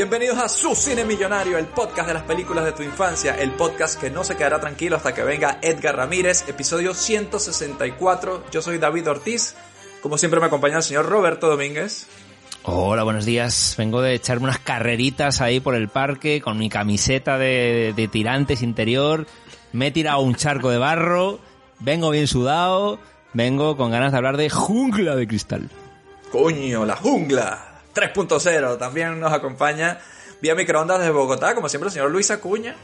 Bienvenidos a Su Cine Millonario, el podcast de las películas de tu infancia, el podcast que no se quedará tranquilo hasta que venga Edgar Ramírez, episodio 164. Yo soy David Ortiz, como siempre me acompaña el señor Roberto Domínguez. Hola, buenos días. Vengo de echarme unas carreritas ahí por el parque con mi camiseta de, de tirantes interior. Me he tirado un charco de barro. Vengo bien sudado. Vengo con ganas de hablar de jungla de cristal. Coño, la jungla 3.0 también nos acompaña vía microondas desde Bogotá, como siempre el señor Luis Acuña.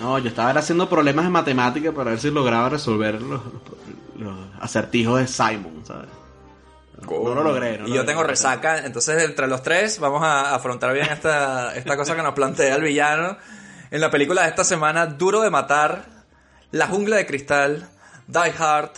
No, yo estaba haciendo problemas de matemática para ver si lograba resolver los, los acertijos de Simon, ¿sabes? No lo logré. no y lo yo tengo resaca, entonces entre los tres vamos a afrontar bien esta, esta cosa que nos plantea el villano. En la película de esta semana, Duro de Matar, La Jungla de Cristal, Die Hard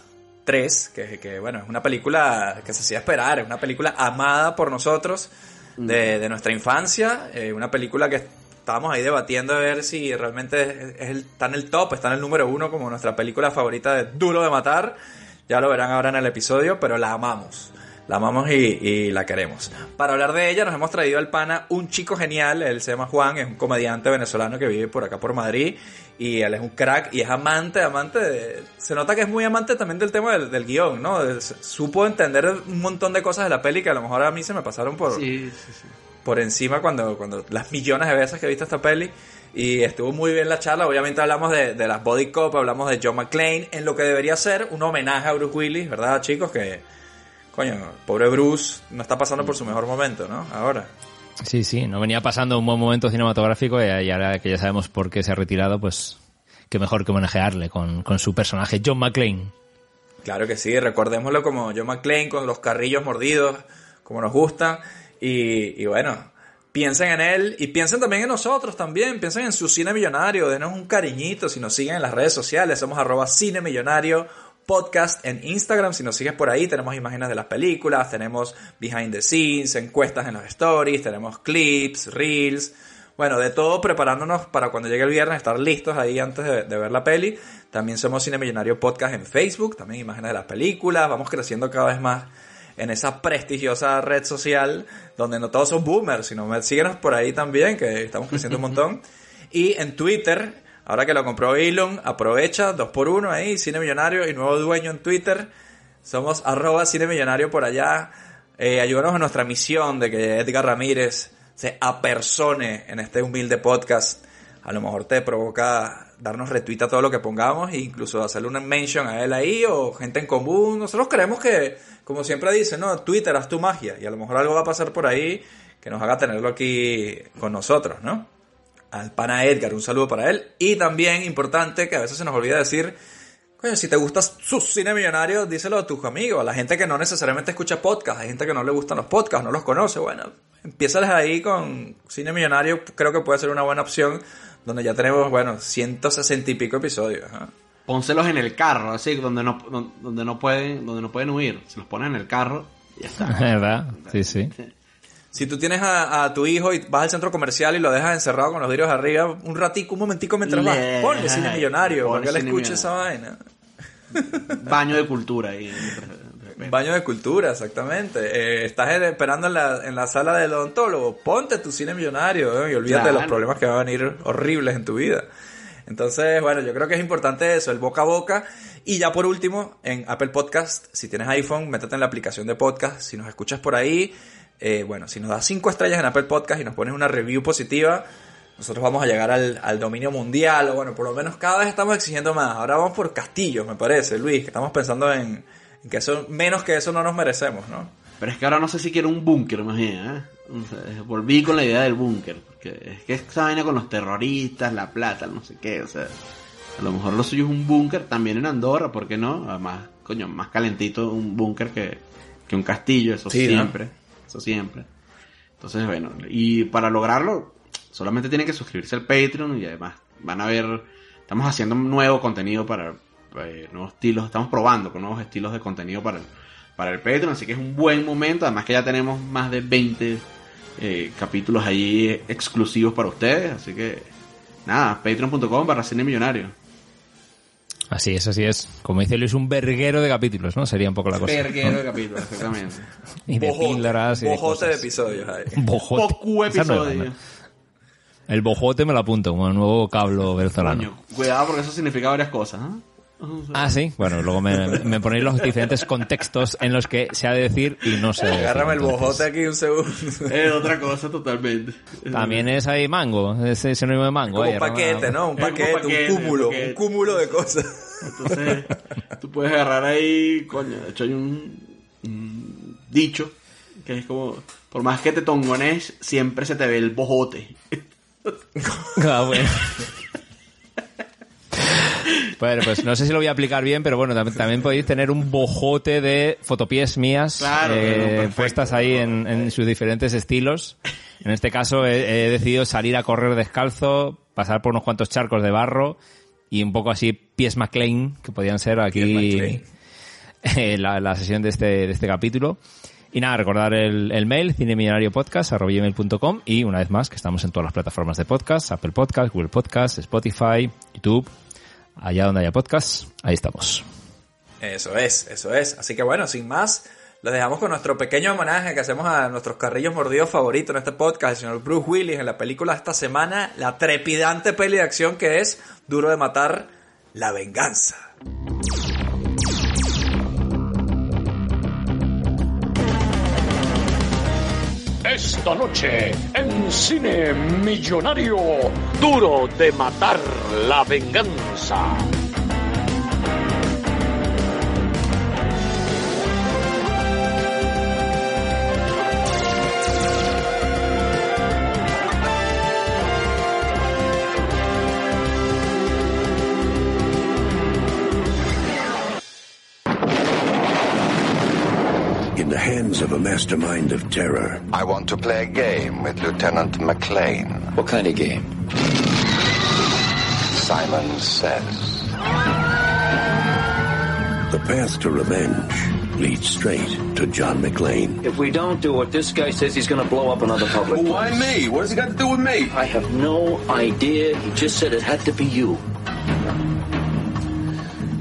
3, que, que bueno, es una película que se hacía esperar, es una película amada por nosotros de, de nuestra infancia, eh, una película que estábamos ahí debatiendo a ver si realmente es- es el- está en el top, está en el número uno como nuestra película favorita de Duro de Matar. Ya lo verán ahora en el episodio, pero la amamos. La amamos y, y la queremos. Para hablar de ella nos hemos traído al pana un chico genial, él se llama Juan, es un comediante venezolano que vive por acá por Madrid y él es un crack y es amante, amante de... Se nota que es muy amante también del tema del, del guion, ¿no? Supo entender un montón de cosas de la peli que a lo mejor a mí se me pasaron por, Sí, sí, sí. por encima cuando, cuando las millones de veces que he visto esta peli. Y estuvo muy bien la charla. Obviamente hablamos de, de las Body Cop, hablamos de John McClane, en lo que debería ser un homenaje a Bruce Willis, ¿verdad, chicos? Que, coño, pobre Bruce no está pasando por su mejor momento, ¿no? Ahora. Sí, sí, no venía pasando un buen momento cinematográfico y, y ahora que ya sabemos por qué se ha retirado, pues qué mejor que homenajearle con, con su personaje, John McClane. Claro que sí, recordémoslo como John McClane con los carrillos mordidos, como nos gusta. Y, y bueno, piensen en él y piensen también en nosotros también. Piensen en su cine millonario, denos un cariñito si nos siguen en las redes sociales. Somos arroba cine millonario podcast en Instagram. Si nos sigues por ahí, tenemos imágenes de las películas, tenemos behind the scenes, encuestas en los stories, tenemos clips, reels. Bueno, de todo preparándonos para cuando llegue el viernes estar listos ahí antes de, de ver la peli. También somos Cine Millonario Podcast en Facebook, también imágenes de las películas. Vamos creciendo cada vez más en esa prestigiosa red social donde no todos son boomers, sino síguenos por ahí también, que estamos creciendo un montón. Y en Twitter, ahora que lo compró Elon, aprovecha, dos por uno ahí, Cine Millonario y nuevo dueño en Twitter. Somos arroba Cine Millonario por allá. Eh, ayúdanos en nuestra misión de que Edgar Ramírez se apersone en este humilde podcast. A lo mejor te provoca darnos retweet a todo lo que pongamos e incluso hacerle una mention a él ahí o gente en común. Nosotros creemos que, como siempre dice, no, Twitter, haz tu magia. Y a lo mejor algo va a pasar por ahí que nos haga tenerlo aquí con nosotros, ¿no? Al pana Edgar, un saludo para él. Y también importante, que a veces se nos olvida decir, Coño, si te gusta su cine millonario, díselo a tus amigos, a la gente que no necesariamente escucha podcast, hay gente que no le gustan los podcasts, no los conoce, bueno, empiezales ahí con cine millonario, creo que puede ser una buena opción, donde ya tenemos, bueno, 160 y pico episodios. Pónselos en el carro, así, donde no, don- donde no pueden, donde no pueden huir. Se los pones en el carro y ya está. ¿Verdad? Sí, sí. Si tú tienes a, a tu hijo y vas al centro comercial y lo dejas encerrado con los vidrios arriba, un ratico, un momentico mientras vas, Le- ponle cine millonario, ponle para que él cine escuche esa vaina. Baño de cultura ahí. Baño de cultura, exactamente. Eh, estás esperando en la, en la sala del odontólogo, ponte tu cine millonario ¿eh? y olvídate de los problemas que van a venir horribles en tu vida. Entonces, bueno, yo creo que es importante eso, el boca a boca. Y ya por último, en Apple Podcast, si tienes iPhone, métete en la aplicación de podcast. Si nos escuchas por ahí, eh, bueno, si nos das cinco estrellas en Apple Podcast y nos pones una review positiva, nosotros vamos a llegar al, al dominio mundial. O bueno, por lo menos cada vez estamos exigiendo más. Ahora vamos por castillos, me parece, Luis, que estamos pensando en, en que eso, menos que eso no nos merecemos, ¿no? Pero es que ahora no sé si quiero un búnker, más bien, ¿eh? O sea, volví con la idea del búnker. Porque es que esa vaina con los terroristas, la plata, no sé qué, o sea. A lo mejor lo suyo es un búnker también en Andorra, ¿por qué no? Además, coño, más calentito un búnker que, que un castillo, eso Sí, ¿no? Eso siempre. Entonces, bueno, y para lograrlo, solamente tienen que suscribirse al Patreon y además van a ver, estamos haciendo nuevo contenido para, eh, nuevos estilos, estamos probando con nuevos estilos de contenido para el, para el Patreon, así que es un buen momento, además que ya tenemos más de 20 eh, capítulos ahí exclusivos para ustedes, así que nada, patreon.com barra cine millonario. Así es, así es. Como dice Luis, un verguero de capítulos, ¿no? Sería un poco la cosa. Verguero de capítulos, exactamente. Y de Bojote, píldoras y de bojote de cosas. episodios ahí. Bojote. Poco Esa no era, episodio. ¿no? El bojote me lo apunto como el nuevo cablo venezolano. Cuidado porque eso significa varias cosas, ¿ah? Ah, sí. Bueno, luego me, me ponéis los diferentes contextos en los que se ha de decir y no se ha de decir. Agárrame el bojote aquí un segundo. Es otra cosa totalmente. También es ahí mango, es sinónimo de mango. Como ahí, un paquete, ¿no? Un paquete, paquete, un cúmulo, un paquete. un cúmulo de cosas. Entonces, tú puedes agarrar ahí, coño, de hecho hay un, un dicho que es como, por más que te tongones, siempre se te ve el bojote. Ah, bueno. Bueno, pues no sé si lo voy a aplicar bien, pero bueno, tam- también podéis tener un bojote de fotopies mías Claro, eh, perfecto. puestas ahí en, en sus diferentes estilos. En este caso he, he decidido salir a correr descalzo, pasar por unos cuantos charcos de barro y un poco así pies McLean, que podían ser aquí eh, la, la sesión de este, de este capítulo. Y nada, recordar el, el mail, cinemillonariopodcast.com y una vez más que estamos en todas las plataformas de podcast, Apple Podcast, Google Podcast, Spotify, YouTube, allá donde haya podcast, ahí estamos. Eso es, eso es. Así que bueno, sin más, los dejamos con nuestro pequeño homenaje que hacemos a nuestros carrillos mordidos favoritos en este podcast, el señor Bruce Willis, en la película de esta semana, la trepidante peli de acción que es Duro de Matar, La Venganza. Esta noche en Cine Millonario, duro de matar la venganza. Hands of a mastermind of terror, I want to play a game with Lieutenant McLean. What kind of game? Simon says. the path to revenge leads straight to John McClane. If we don't do it, this guy says he's going to blow up another public. Why me? What has it got to do with me? I have no idea. He just said it had to be you.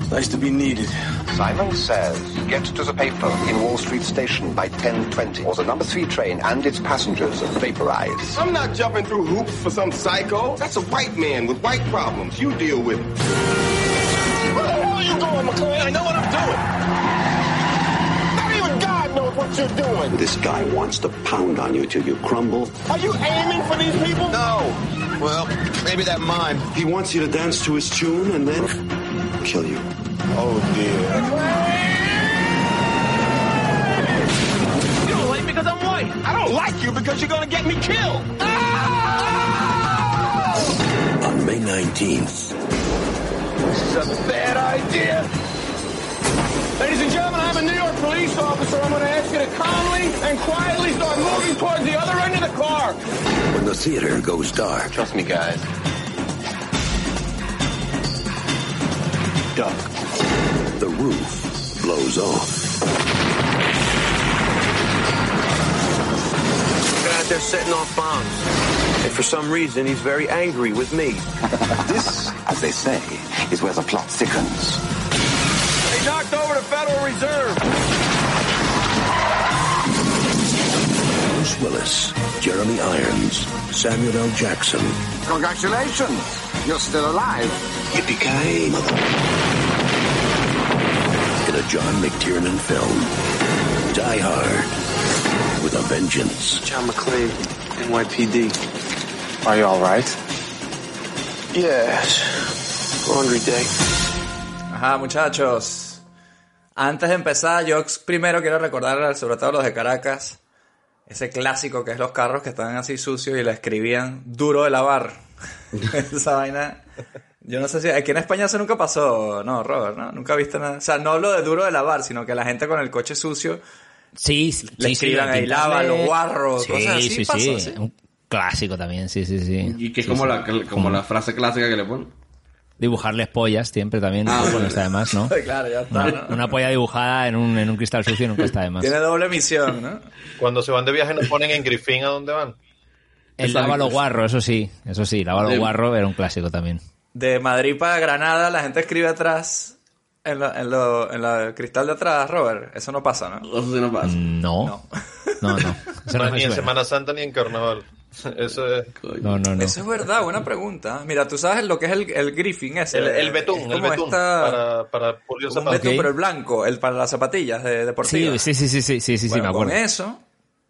It's Nice to be needed. Simon says, get to the paper in Wall Street Station by 10.20, or the number three train and its passengers are vaporized. I'm not jumping through hoops for some psycho. That's a white man with white problems. You deal with it. Where the hell are you going, McCoy? I know what I'm doing. Not even God knows what you're doing. This guy wants to pound on you till you crumble. Are you aiming for these people? No. Well, maybe that mime. He wants you to dance to his tune and then kill you. Oh, dear. You don't like me because I'm white. I don't like you because you're going to get me killed. Ah! On May 19th, This is a bad idea. Ladies and gentlemen, I'm a New York police officer. I'm going to ask you to calmly and quietly start moving towards the other end of the car. when the theater goes dark, Trust me, guys. duck, the roof blows off. Guy out there setting off bombs. And for some reason, he's very angry with me. This, as they say, is where the plot thickens. They knocked over the Federal Reserve. Bruce Willis, Jeremy Irons, Samuel L. Jackson, Congratulations! You're still alive. Yippee-ki-yay, mother... In a John McTiernan film, Die Hard, with a vengeance. John McClane, NYPD. Are you all right? Yes. Laundry day. Ajá, muchachos. Antes de empezar, yo primero quiero recordar, sobre todo los de Caracas, ese clásico que es los carros que están así sucios y la escribían duro de lavar. Esa vaina. Yo no sé si aquí en España eso nunca pasó, no, Robert, ¿no? Nunca viste nada. O sea, no lo de duro de lavar, sino que la gente con el coche sucio Sí, sí, Le sí, escriban ahí, pintarle- lava los guarros, sí, cosas así, Sí, sí, sí. Un clásico también, sí, sí, sí. Y que es Sí, como, sí. la, como la frase clásica que le ponen. Dibujarles pollas siempre también, Ah, bueno. está de más, ¿no? claro, ya está. Una, ¿no? una polla dibujada en un, en un cristal sucio nunca está de más. Tiene doble misión, ¿no? Cuando se van de viaje nos ponen en Griffin a dónde van. El Exacto. lávalo guarro, eso sí, eso sí, lávalo De- guarro era un clásico también. De Madrid para Granada, la gente escribe atrás, en, lo, en, lo, en la cristal de atrás, Robert. Eso no pasa, ¿no? Eso sí no pasa. No, No. no, no. Eso no ni en. Semana Santa ni en Carnaval. Eso es. No, no, no. Eso es verdad, buena pregunta. Mira, tú sabes lo que es el, el griffin ese. el, el betún, Es el betún esta- para, para pulir como un zapatos. betún, Ok. pero el blanco, el para las zapatillas de, Sí, deportivas. sí, sí, sí, sí, sí, sí, Bueno, me con acuerdo. eso,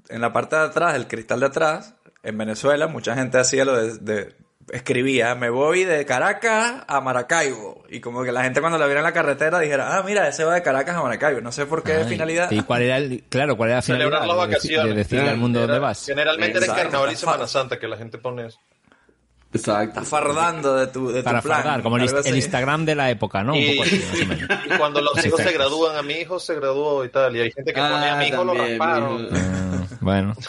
en la parte de atrás, el cristal de atrás, en Venezuela, mucha gente hacía lo de, de- escribía, me voy de Caracas a Maracaibo. Y como que la gente cuando la viera en la carretera dijera, ah, mira, ese va de Caracas a Maracaibo. No sé por qué Ay, finalidad. ¿Y cuál era el, claro, cuál era la Celebrar las vacaciones. de decirle al mundo Era- dónde vas. Generalmente era en Exacto. Carnaval y Semana Santa que la gente pone eso. Exacto. Estás fardando de tu, de Para tu plan. fardar, como el, el. Instagram de la época, ¿no? Un Y, poco así, más o menos. y cuando los hijos se gradúan, a mi hijo se graduó y tal, y hay gente que pone a mi hijo lo Ah, también, rasparon. mi hijo. Ah, bueno.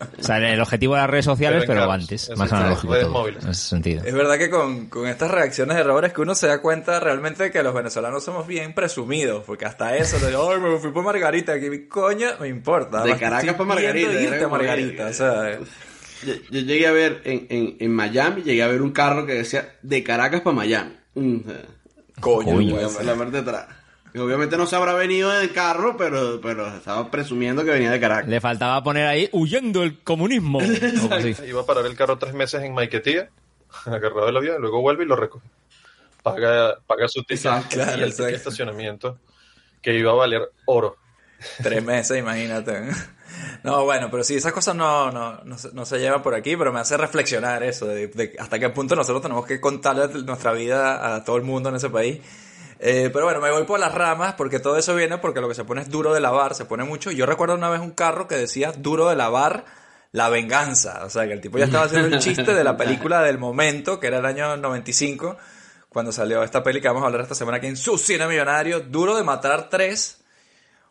O sea, el objetivo de las redes sociales, Pero antes, eso más analógico todo, en ese sentido. Es verdad que con, con estas reacciones de Robert es que uno se da cuenta realmente de que los venezolanos somos bien presumidos, porque hasta eso, de, ay, me fui por Margarita, que coño me importa. De Caracas estoy pa' Margarita, irte a Margarita, o sea, Yo, yo llegué a ver en, en, en Miami, llegué a ver un carro que decía de Caracas para Miami. Mm, coño, Coño. la parte de atrás. Obviamente no se habrá venido del carro, pero, pero estaba presumiendo que venía de Caracas. Le faltaba poner ahí huyendo el comunismo. Iba a parar el carro tres meses en Maiquetía, agarrado avión, y luego vuelve y lo recoge. Paga, paga su ticket Exacto, y el ticket de estacionamiento, que iba a valer oro. Tres meses, imagínate. No, bueno, pero sí, esas cosas no, no, no, se, no se llevan por aquí, pero me hace reflexionar eso, de, de hasta qué punto nosotros tenemos que contarle nuestra vida a todo el mundo en ese país. Eh, pero bueno, me voy por las ramas porque todo eso viene porque lo que se pone es duro de lavar, se pone mucho. Yo recuerdo una vez un carro que decía duro de lavar la venganza. O sea, que el tipo ya estaba haciendo el chiste de la película del momento, que era el año 95, cuando salió esta peli que vamos a hablar esta semana aquí en su cine millonario, duro de matar tres.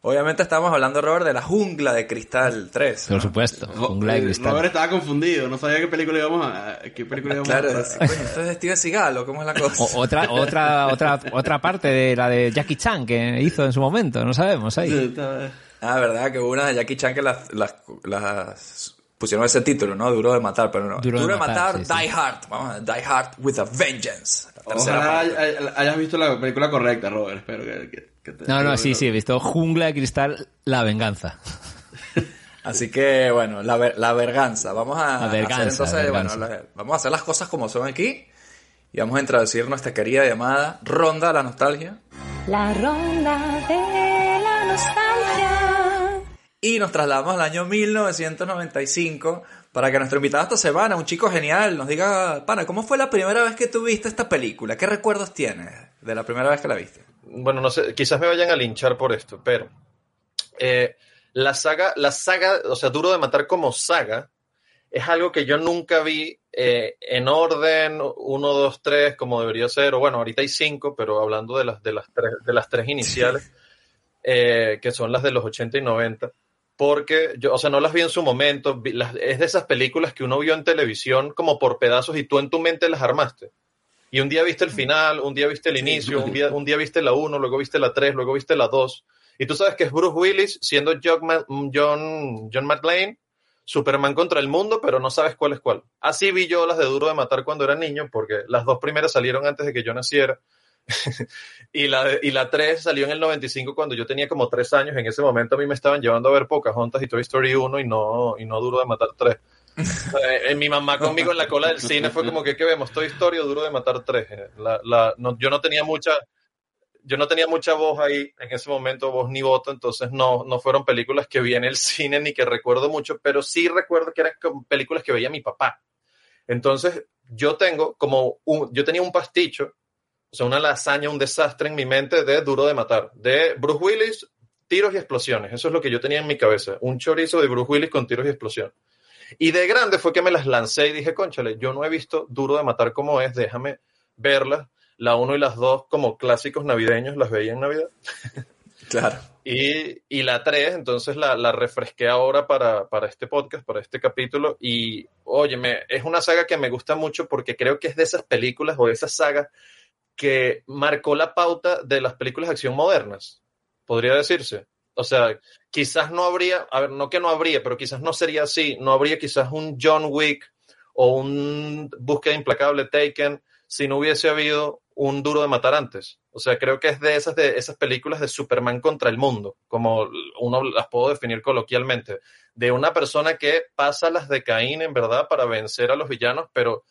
Obviamente estamos hablando, Robert, de la jungla de cristal 3. Por supuesto, jungla de cristal. Robert estaba confundido, no sabía qué película íbamos a... Qué película íbamos Claro, a es- coño, esto es de Steven Seagal, ¿o cómo es la cosa? O- otra, otra, otra, otra parte de la de Jackie Chan que hizo en su momento, no sabemos ahí. Estaba- Ah, verdad, que hubo una de Jackie Chan que las, las, las pusieron ese título, ¿no? Duro de matar, pero no. Duro Duro, de matar, matar, sí, sí. Die Hard. Vamos a Die Hard with a Vengeance. La Ojalá hayas visto la película correcta, Robert. Espero que, No, no, sí, sí, he visto Jungla de Cristal, La Venganza. Así que, bueno, la, ver- la verganza. Vamos a, La verganza, hacer entonces, la bueno, la- vamos a hacer las cosas como son aquí. Y vamos a introducir nuestra querida llamada Ronda a la Nostalgia. La ronda de la nostalgia. Y nos trasladamos al año 1995 para que nuestro invitado esta semana, un chico genial, nos diga, pana, ¿cómo fue la primera vez que tú viste esta película? ¿Qué recuerdos tienes de la primera vez que la viste? Bueno, no sé, quizás me vayan a linchar por esto, pero eh, la saga, la saga, o sea, Duro de Matar como saga, es algo que yo nunca vi eh, en orden 1, 2, 3, como debería ser, o bueno, ahorita hay 5, pero hablando de las, de las, tres, de las tres iniciales, eh, que son las de los 80 y 90, porque yo, o sea, no las vi en su momento, vi- las- es de esas películas que uno vio en televisión como por pedazos y tú en tu mente las armaste. Y un día viste el final, un día viste el inicio, un día, un día viste la 1, luego viste la 3, luego viste la 2. Y tú sabes que es Bruce Willis siendo John, John, Superman contra el mundo, pero no sabes cuál es cuál. Así vi yo las de Duro de Matar cuando era niño, porque las dos primeras salieron antes de que yo naciera. y, la, y la 3 salió en el 95 cuando yo tenía como 3 años. En ese momento a mí me estaban llevando a ver Pocahontas y Toy Story 1 y no, y no Duro de Matar 3. Eh, mi mamá conmigo en la cola del cine fue como que, ¿qué vemos? Toy Story o Duro de Matar 3. Eh, La, la, no, yo no tenía mucha yo no tenía mucha voz ahí en ese momento, voz ni voto, entonces no, no fueron películas que vi en el cine ni que recuerdo mucho, pero sí recuerdo que eran películas que veía mi papá. Entonces yo tengo como un, yo tenía un pasticho, o sea, una lasaña, un desastre en mi mente de Duro de Matar, de Bruce Willis, tiros y explosiones, eso es lo que yo tenía en mi cabeza, un chorizo de Bruce Willis con tiros y explosiones. Y de grande fue que me las lancé y dije, conchale, yo no he visto Duro de Matar como es, déjame verlas. La 1 y las 2 como clásicos navideños las veía en Navidad. Claro. Y, y la 3, entonces la, la refresqué ahora para, para este podcast, para este capítulo. Y, óyeme, es una saga que me gusta mucho porque creo que es de esas películas o de esas sagas que marcó la pauta de las películas de acción modernas, podría decirse. O sea, quizás no habría, a ver, no que no habría, pero quizás no sería así. No habría quizás un John Wick o un Búsqueda Implacable Taken si no hubiese habido un Duro de Matar antes. O sea, creo que es de esas, de esas películas de Superman contra el mundo, como uno las puedo definir coloquialmente, de una persona que pasa las de Caín, en verdad, para vencer a los villanos, pero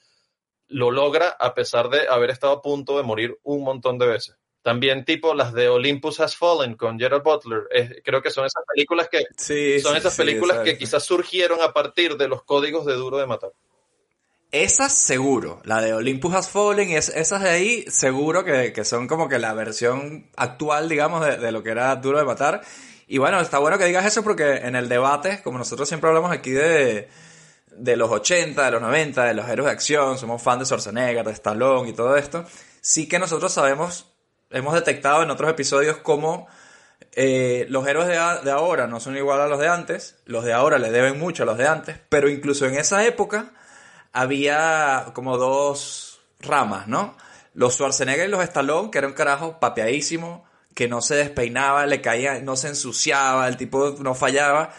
lo logra a pesar de haber estado a punto de morir un montón de veces. También tipo las de Olympus Has Fallen con Gerard Butler. Es- creo que son esas películas que Sí, son sí, esas sí, películas que quizás surgieron a partir de los códigos de Duro de Matar. Esas seguro, la de Olympus Has Fallen, es, esas de ahí seguro que, que son como que la versión actual, digamos, de, de lo que era Duro de Matar. Y bueno, está bueno que digas eso porque en el debate, como nosotros siempre hablamos aquí de, de los 80, de los 90, de los héroes de acción, somos fans de Schwarzenegger, de Stallone y todo esto, sí que nosotros sabemos, hemos detectado en otros episodios cómo eh, los héroes de, ahora no son igual a los de antes, los de ahora le deben mucho a los de antes, pero incluso en esa época había como dos ramas, ¿no? Los Schwarzenegger y los Stallone, que era un carajo papeadísimo, que no se despeinaba, le caía, no se ensuciaba, el tipo no fallaba.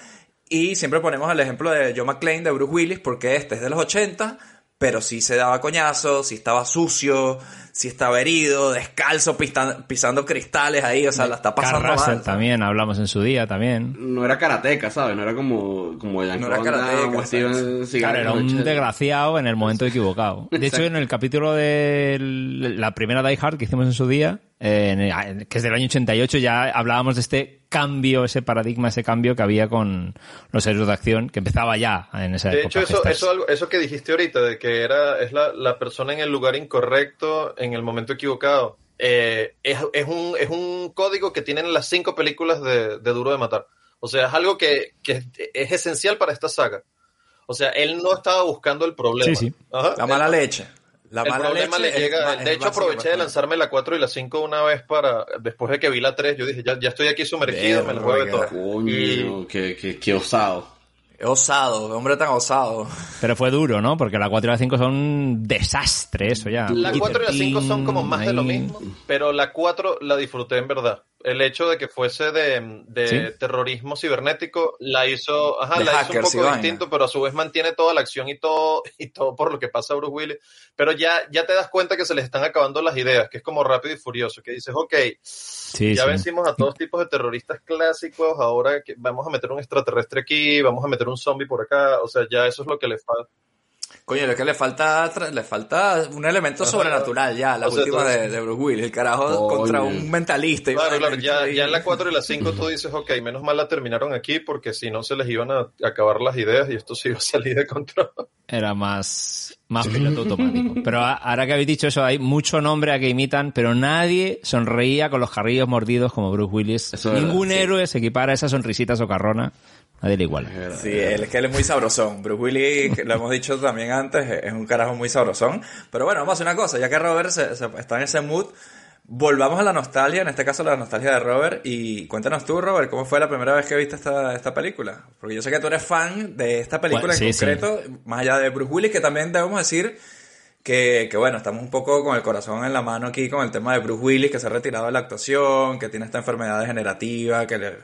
Y siempre ponemos el ejemplo de Joe McClane, de Bruce Willis, porque este es de los 80, pero sí se daba coñazos, sí estaba sucio, sí estaba herido, descalzo, pistan- pisando cristales ahí, o sea, la está pasando mal. también, hablamos en su día también. No era karateca, ¿sabes? No era como, como Jean No era karateca. Seagal Claro, era un 80. desgraciado en el momento equivocado. De hecho, en el capítulo de la primera Die Hard que hicimos en su día, eh, en el- que es del año 88, ya hablábamos de este cambio, ese paradigma, ese cambio que había con los héroes de acción, que empezaba ya en esa De época. hecho, eso, eso, eso que dijiste ahorita, de que era, es la, la persona en el lugar incorrecto, en el momento equivocado, eh, es, es un, es un código que tienen las cinco películas de, de Duro de Matar. O sea, es algo que, que es esencial para esta saga. O sea, él no estaba buscando el problema. Sí, sí. Ajá. La mala leche. La el mala problema leche le llega. es de hecho, aproveché de lanzarme la 4 y la 5 una vez para. Después de que vi la 3, yo dije, ya, ya estoy aquí sumergido, me la juego de todo. Coño, Y- qué, qué, qué osado. Osado, hombre tan osado. Pero fue duro, ¿no? Porque la 4 y la 5 son un desastre, eso ya. La 4 y la 5 son como más de lo mismo, pero la 4 la disfruté en verdad. El hecho de que fuese de, de ¿Sí? terrorismo cibernético la hizo, ajá, la hizo un poco distinto, pero a su vez mantiene toda la acción y todo, y todo por lo que pasa a Bruce Willis. Pero ya, ya te das cuenta que se les están acabando las ideas, que es como rápido y furioso, que dices, ok, Sí, ya sí. vencimos a todos tipos de terroristas clásicos, ahora que vamos a meter un extraterrestre aquí, vamos a meter un zombie por acá, o sea, ya eso es lo que le falta. Coño, lo que le falta, le falta un elemento Ajá. sobrenatural ya, la O sea, última todo- de, de Bruce Willis, el carajo contra un mentalista. y Claro, claro, ya, ya en la 4 y la 5 tú dices, ok, menos mal la terminaron aquí porque si no se les iban a acabar las ideas y esto se iba a salir de control. Era más, más piloto automático. Pero a- ahora que habéis dicho eso, hay mucho nombre a que imitan, pero nadie sonreía con los carrillos mordidos como Bruce Willis. Eso Ningún sí. héroe se equipara a esa sonrisita socarrona. Nadie le iguala. Sí, él es que él es muy sabrosón. Bruce Willis, lo hemos dicho también antes, es un carajo muy sabrosón. Pero bueno, vamos a hacer una cosa, ya que Robert se- se- está en ese mood, volvamos a la nostalgia, en este caso la nostalgia de Robert, y cuéntanos tú, Robert, ¿cómo fue la primera vez que viste esta, esta película? Porque yo sé que tú eres fan de esta película Bueno, en sí, concreto, más allá de Bruce Willis, que también debemos decir que, que bueno, estamos un poco con el corazón en la mano aquí con el tema de Bruce Willis, que se ha retirado de la actuación, que tiene esta enfermedad degenerativa, que le,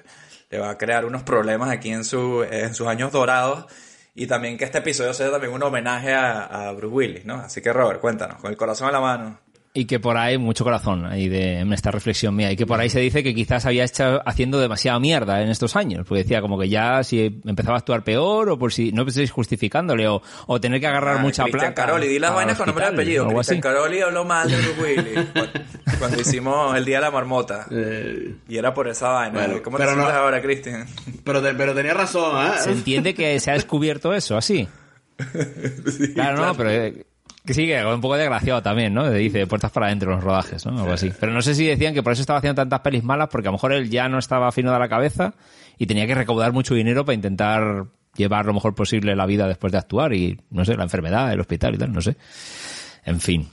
le va a crear unos problemas aquí en, su, en sus años dorados. Y también que este episodio sea también un homenaje a, a Bruce Willis, ¿no? Así que Robert, cuéntanos, con el corazón en la mano. Y que por ahí, mucho corazón ahí de, en esta reflexión mía, y que por ahí se dice que quizás había estado haciendo demasiada mierda en estos años, porque decía como que ya si empezaba a actuar peor, o por si no estéis justificándole, o, o tener que agarrar Ah, mucha Cristian plata. Caroli, di las vainas con nombre y apellido. Cristian. Caroli habló mal de Bruce Willis cuando, cuando hicimos el Día de la Marmota. Eh, Y era por esa vaina. Bueno, ¿Cómo te pero no- sientes ahora, Cristian? pero, te- pero tenía razón, ¿eh? Se entiende que se ha descubierto eso, así. claro, no, pero eh, que sí, que un poco desgraciado también, ¿no? Dice puertas para adentro en los rodajes, ¿no? Algo así. Pero no sé si decían que por eso estaba haciendo tantas pelis malas, porque a lo mejor él ya no estaba fino de la cabeza y tenía que recaudar mucho dinero para intentar llevar lo mejor posible la vida después de actuar y, no sé, la enfermedad, el hospital y tal, no sé. En fin.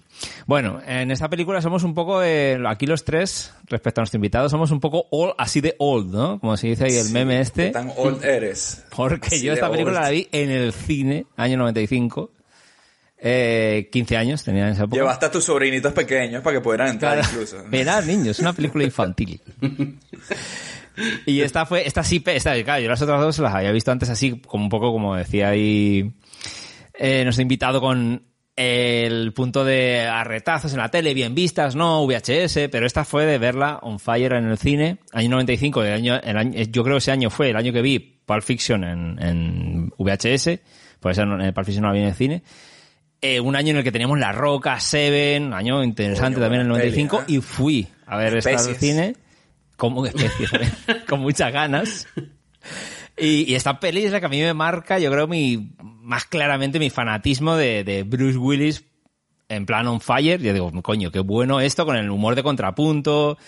Bueno, en esta película somos un poco, eh, aquí los tres, respecto a nuestro invitado, somos un poco old, así de old, ¿no? Como se dice ahí el meme este. ¿Qué tan old eres? Porque Así yo esta película old. la vi en el cine, año 95. Eh, 15 años tenía en esa época. Llevaste a tus sobrinitos pequeños para que pudieran entrar Claro. incluso. Verás, niños, es una película infantil. y esta fue, esta sí, esta, claro, yo las otras dos las había visto antes así, como un poco como decía ahí, eh, nuestro invitado con el punto de arretazos en la tele, bien vistas, no, VHS, pero esta fue de verla on fire en el cine, año 95, el año, el año, yo creo que ese año fue el año que vi Pulp Fiction en, en VHS, por eso eh, Pulp Fiction no la vi en el cine, eh, un año en el que teníamos La Roca, Seven, un año interesante también en el buena peli, 95, ¿eh? y fui a ver esta Especies. cine como especies, con muchas ganas. Y, y esta peli es la que a mí me marca, yo creo, mi más claramente mi fanatismo de, de Bruce Willis en plan on fire. Yo digo, coño, qué bueno esto, con el humor de contrapunto.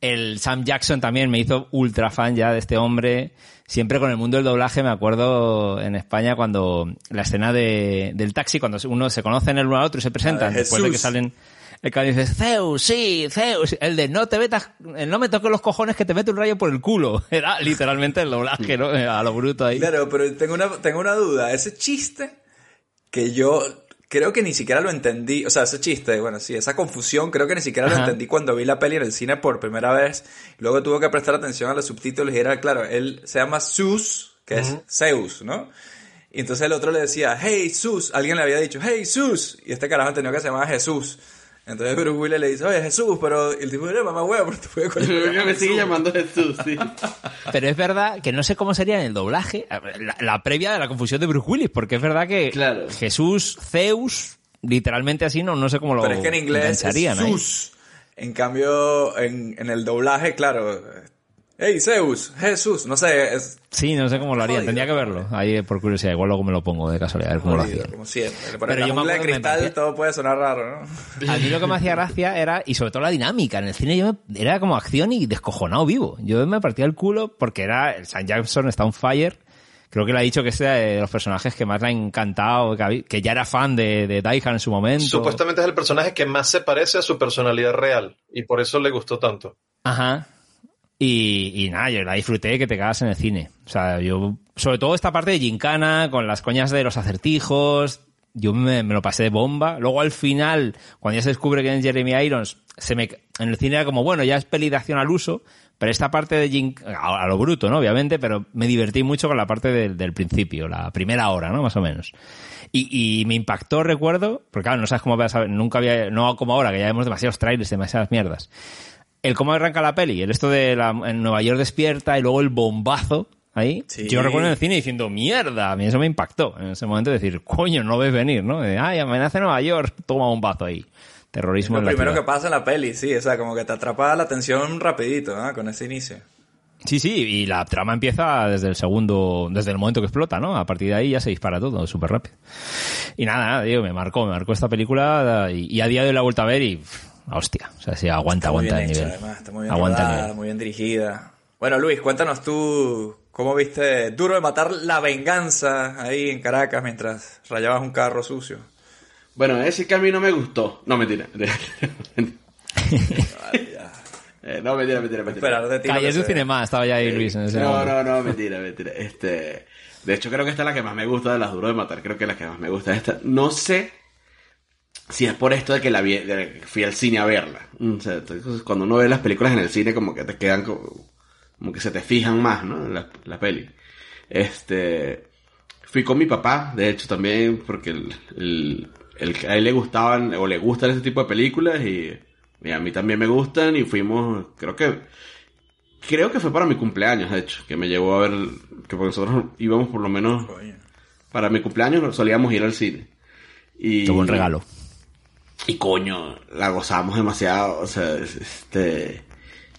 El Sam Jackson también me hizo ultra fan ya de este hombre. Siempre con el mundo del doblaje me acuerdo en España cuando la escena de, del taxi, cuando uno se conocen el uno al otro y se presentan, de después de que salen el que dice, Zeus, sí, Zeus. El de no te metas, el no me toques los cojones que te mete un rayo por el culo. Era literalmente el doblaje, ¿no? A lo bruto ahí. Claro, pero tengo una, tengo una duda. Ese chiste que yo creo que ni siquiera lo entendí. O sea, ese chiste, bueno, sí, esa confusión creo que ni siquiera lo entendí cuando vi la peli en el cine por primera vez. Luego tuve que prestar atención a los subtítulos y era, claro, él se llama Zeus, que es Zeus, ¿no? Y entonces el otro le decía, hey, Zeus. Alguien le había dicho, hey, Zeus. Y este carajo entendió que se llamaba Jesús. Entonces Bruce Willis le dice, oye, Jesús, pero y el tipo, "Eh, mamá huevo, pero te puede Creo que me sigue llamando Jesús, sí. Pero es verdad que no sé cómo sería en el doblaje, la, la previa de la confusión de Bruce Willis, porque es verdad que Jesús, Zeus, literalmente así, no, no sé cómo lo Pero es que en inglés es. En cambio, en, en el doblaje, claro. Hey, Zeus, Jesús, no sé, es Sí, no sé cómo lo harían, Jodido. tendría que verlo. Ahí por curiosidad, igual luego me lo pongo de casualidad, a ver cómo lo jodido, hacían. como siempre. Pero, Pero la yo me de me cristal parecía- todo puede sonar raro, ¿no? A mí lo que me hacía gracia era, y sobre todo la dinámica, en el cine yo me- era como acción y descojonado vivo. Yo me partía el culo porque era, el Sam Jackson está on fire. Creo que le ha dicho que es de los personajes que más le ha encantado, que, ya era fan de, de Hard en su momento. Supuestamente es el personaje que más se parece a su personalidad real y por eso le gustó tanto. Ajá. Y, y nada, yo la disfruté que te cagas en el cine. O sea, yo, sobre todo esta parte de Gincana, con las coñas de los acertijos, yo me, me lo pasé de bomba. Luego al final, cuando ya se descubre que es Jeremy Irons, se me, en el cine era como, bueno, ya es peli de acción al uso, pero esta parte de Gin, a, a lo bruto, ¿no? Obviamente, pero me divertí mucho con la parte del, del principio, la primera hora, ¿no? Más o menos. Y, y me impactó, recuerdo, porque claro, no sabes cómo vas a ver, nunca había, no como ahora, que ya vemos demasiados trailers, demasiadas mierdas el cómo arranca la peli, el esto de la, en Nueva York despierta y luego el bombazo ahí. Sí. Yo recuerdo en el cine diciendo, mierda, a mí eso me impactó en ese momento decir, coño, no ves venir, ¿no? De, Ay, amenaza en Nueva York, toma bombazo ahí. Terrorismo Lo en la primero que pasa en la peli, sí, o sea, como que te atrapa la atención rapidito, ¿no? Con ese inicio. Sí, sí, y la trama empieza desde el segundo, desde el momento que explota, ¿no? A partir de ahí ya se dispara todo súper rápido. Y nada, nada, digo, me marcó, me marcó esta película y, y a día de hoy la he vuelto a ver y, pff, hostia, o sea, sí, aguanta, aguanta el nivel. además, está muy bien aguanta el rodada, nivel. muy bien dirigida. Bueno, Luis, cuéntanos tú cómo viste Duro de Matar la venganza ahí en Caracas mientras rayabas un carro sucio. Bueno, ese que a mí no me gustó. No, mentira. Eh, no, mentira, mentira, mentira. Esperar de ti. lo Calle que de sea. cinema, estaba ya ahí Luis en ese No, momento. no, no, mentira, mentira. Este, de hecho, creo que esta es la que más me gusta de las duras de matar. Creo que la que más me gusta es esta. No sé si es por esto de que la vi, de que fui al cine a verla. O sea, entonces, cuando uno ve las películas en el cine, como que te quedan como, como que se te fijan más, ¿no? En la, la peli. Este, fui con mi papá, de hecho, también, porque el, el- el- a él le gustaban o le gustan ese tipo de películas y, y a mí también me gustan y fuimos, creo que Creo que fue para mi cumpleaños, de hecho, que me llevó a ver, que porque nosotros íbamos por lo menos, para mi cumpleaños solíamos ir al cine. Y, Qué buen regalo. Y coño, la gozamos demasiado, o sea, es- este...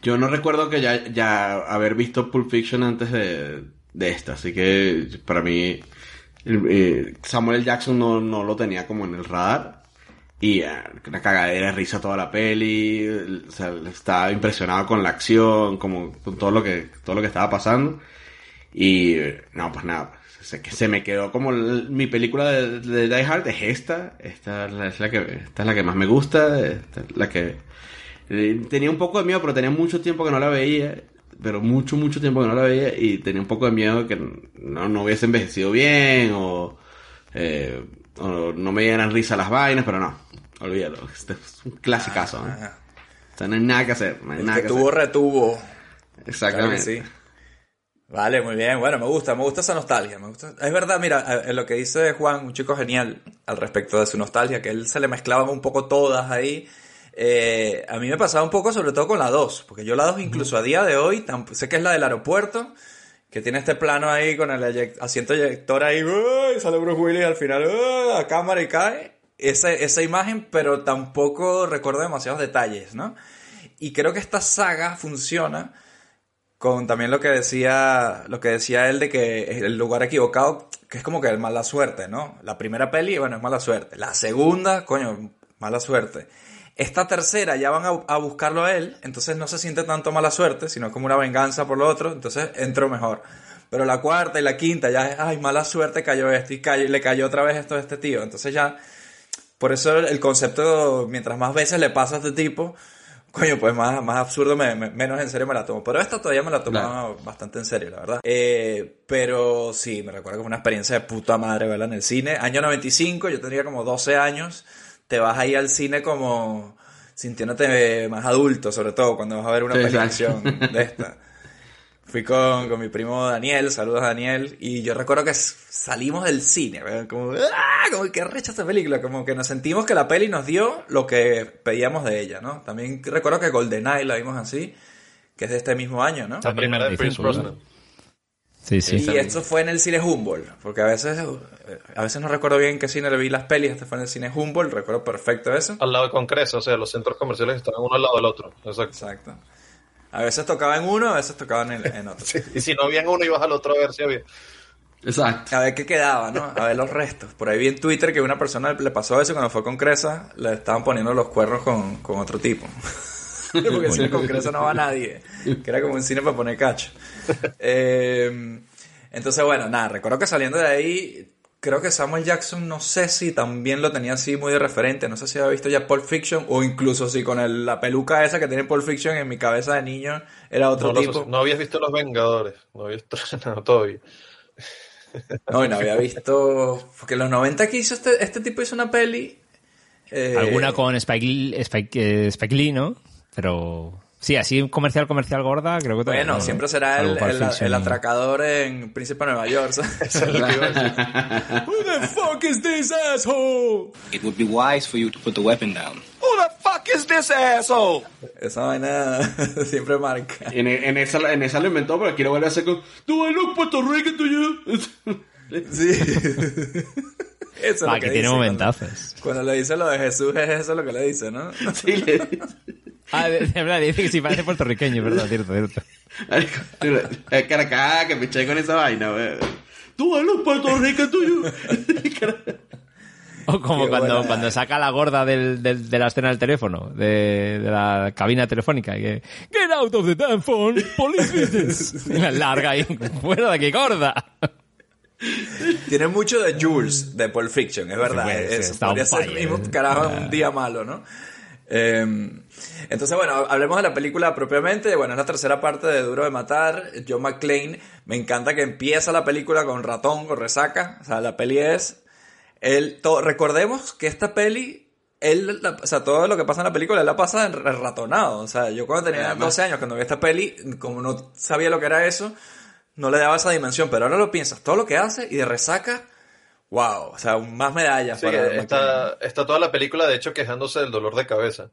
Yo no recuerdo que ya, ya haber visto Pulp Fiction antes de, de esta, así que para mí eh, Samuel. Jackson no, no lo tenía como en el radar. Y eh, una cagadera de risa toda la peli, el- o sea, estaba impresionado con la acción, como con todo lo que, todo lo que estaba pasando. Y no, pues nada, se, se me quedó como el- mi película de, de Die Hard es esta. Esta es la, que, esta es la que más me gusta. Esta es la que eh, tenía un poco de miedo, pero tenía mucho tiempo que no la veía. Pero mucho, mucho tiempo que no la veía y tenía un poco de miedo que no, no hubiese envejecido bien o, eh, o no me dieran risa las vainas, pero no, olvídalo. Este es un clasicazo. ¿eh? O sea, no hay nada que hacer. No hay El nada que que tuvo, hacer. retuvo. Exactamente. Claro que sí. Vale, muy bien. Bueno, me gusta, me gusta esa nostalgia. Me gusta. Es verdad, mira, en lo que dice Juan, un chico genial al respecto de su nostalgia, que él se le mezclaban un poco todas ahí. Eh, a mí me pasaba un poco, sobre todo con la 2, porque yo la 2 incluso a día de hoy, sé que es la del aeropuerto, que tiene este plano ahí con el asiento eyector ahí, ¡uy! sale Bruce Willis al final, ¡uy! cámara y cae. Esa, esa imagen, pero tampoco recuerdo demasiados detalles, ¿no? Y creo que esta saga funciona con también lo que decía lo que decía él de que es el lugar equivocado que es como que el mala suerte no la primera peli bueno es mala suerte. La segunda coño mala suerte. Esta tercera ya van a, buscarlo a él entonces no se siente tanto mala suerte sino como una venganza por lo otro entonces entró mejor. Pero la cuarta y la quinta ya es ay mala suerte cayó este y le cayó otra vez esto a este tío entonces ya por eso el concepto mientras más veces le pasa a este tipo Coño, pues más, más absurdo, me- me- menos en serio me la tomo. Pero esta todavía me la tomaba bastante en serio, la verdad. Eh, pero sí, me recuerdo fue una experiencia de puta madre verla en el cine. Año 95, yo tenía como 12 años. Te vas ahí al cine como sintiéndote más adulto, sobre todo cuando vas a ver una Sí, película de esta. Fui con, con mi primo Daniel, saludos a Daniel, y yo recuerdo que salimos del cine, ¿verdad? como, ¡ah! como que recha esta película, como que nos sentimos que la peli nos dio lo que pedíamos de ella, ¿no? También recuerdo que GoldenEye la vimos así, que es de este mismo año, ¿no? La primera de Pierce Brosnan. Sí, sí. y esto fue en el cine Humboldt, porque a veces, eh, a veces no recuerdo bien en qué cine le vi las pelis, este fue en el cine Humboldt, recuerdo perfecto eso. Al lado de Concreso, o sea, los centros comerciales estaban uno al lado del otro. Exacto. Exacto. A veces tocaba en uno, a veces tocaba en, el- en otro. Y si no había en uno, ibas al otro a ver si había. Exacto. A ver qué quedaba, ¿no? A ver los restos. Por ahí vi en Twitter que una persona le pasó eso cuando fue con Cresa, le estaban poniendo los cuernos con, con otro tipo. Porque cine con Cresa no va nadie. Que era como un cine para poner cacho. Eh, entonces, bueno, nada, recuerdo que saliendo de ahí, creo que Samuel Jackson, no sé si también lo tenía así muy de referente. No sé si había visto ya Pulp Fiction o incluso si con el- la peluca esa que tiene Pulp Fiction en mi cabeza de niño era otro No, tipo. no habías visto Los Vengadores. No habías visto no, todavía. No, y no había visto. Porque en los 90 que hizo este, este tipo hizo una peli. eh, Alguna con Spike, Spike, eh, Spike Lee, ¿no? Pero sí, así comercial, comercial gorda, creo que todavía Bueno, no, siempre será el, el- el atracador en Príncipe de Nueva York. ¿sabes? Eso es lo que iba a decir. Who the fuck is this asshole? It would be wise for you to put the weapon down. Who the fuck is this asshole? Esa vaina siempre marca. En, en esa, en esa lo inventó, pero aquí lo vuelve a hacer con. Do I look Puerto Rican to you? Sí. Eso es Ah, lo que que tiene dice momentazos. Cuando, cuando le dice lo de Jesús, es eso lo que le dice, ¿no? Sí, le dice. Ah, de, de verdad, dice que sí parece puertorriqueño, ¿verdad? Cierto, cierto. Es Caracá, que me eché con esa vaina, wey. Do I look Puerto Rican to you? O como Qué cuando, buena. cuando saca la gorda del, del- de la escena del teléfono, de, de la cabina telefónica, y que Get out of the damn phone, police business. Y la larga ahí, fuera de aquí, gorda. Tiene mucho de Jules de Pulp Fiction, es verdad. Sí, pues, eso está podría ser el mismo carajo en un día malo, ¿no? Eh, entonces, bueno, hablemos de la película propiamente. Bueno, es la tercera parte de Duro de Matar. John McClane. Me encanta que empieza la película con ratón, con resaca. O sea, la peli es... Él, to- recordemos que esta peli... Él, la- o sea, todo lo que pasa en la película, él la pasa en ratonado. O sea, yo cuando tenía Además- 12 años, cuando vi esta peli, como no sabía lo que era eso, no le daba esa dimensión. Pero ahora lo piensas, todo lo que hace y de resaca, wow. O sea, más medallas Sí, para está, está toda la película, de hecho, quejándose del dolor de cabeza.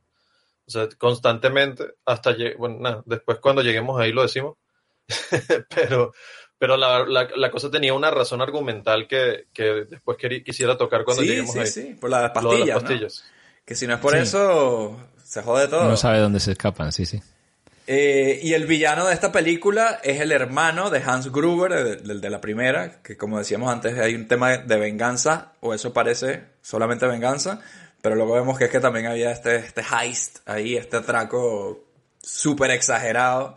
O sea, constantemente, hasta, bueno, nada, después cuando lleguemos ahí lo decimos. pero pero la, la, la cosa tenía una razón argumental que, que después quisiera tocar cuando sí, lleguemos sí, ahí. sí, por las pastillas, las ¿no? pastillas. Que si no es por Sí. eso, se jode todo. No sabe dónde se escapan, sí, sí. Eh, y el villano de esta película es el hermano de Hans Gruber, de- del de, la primera, que como decíamos antes hay un tema de venganza, o eso parece solamente venganza, pero luego vemos que es que también había este, este heist ahí, este atraco súper exagerado.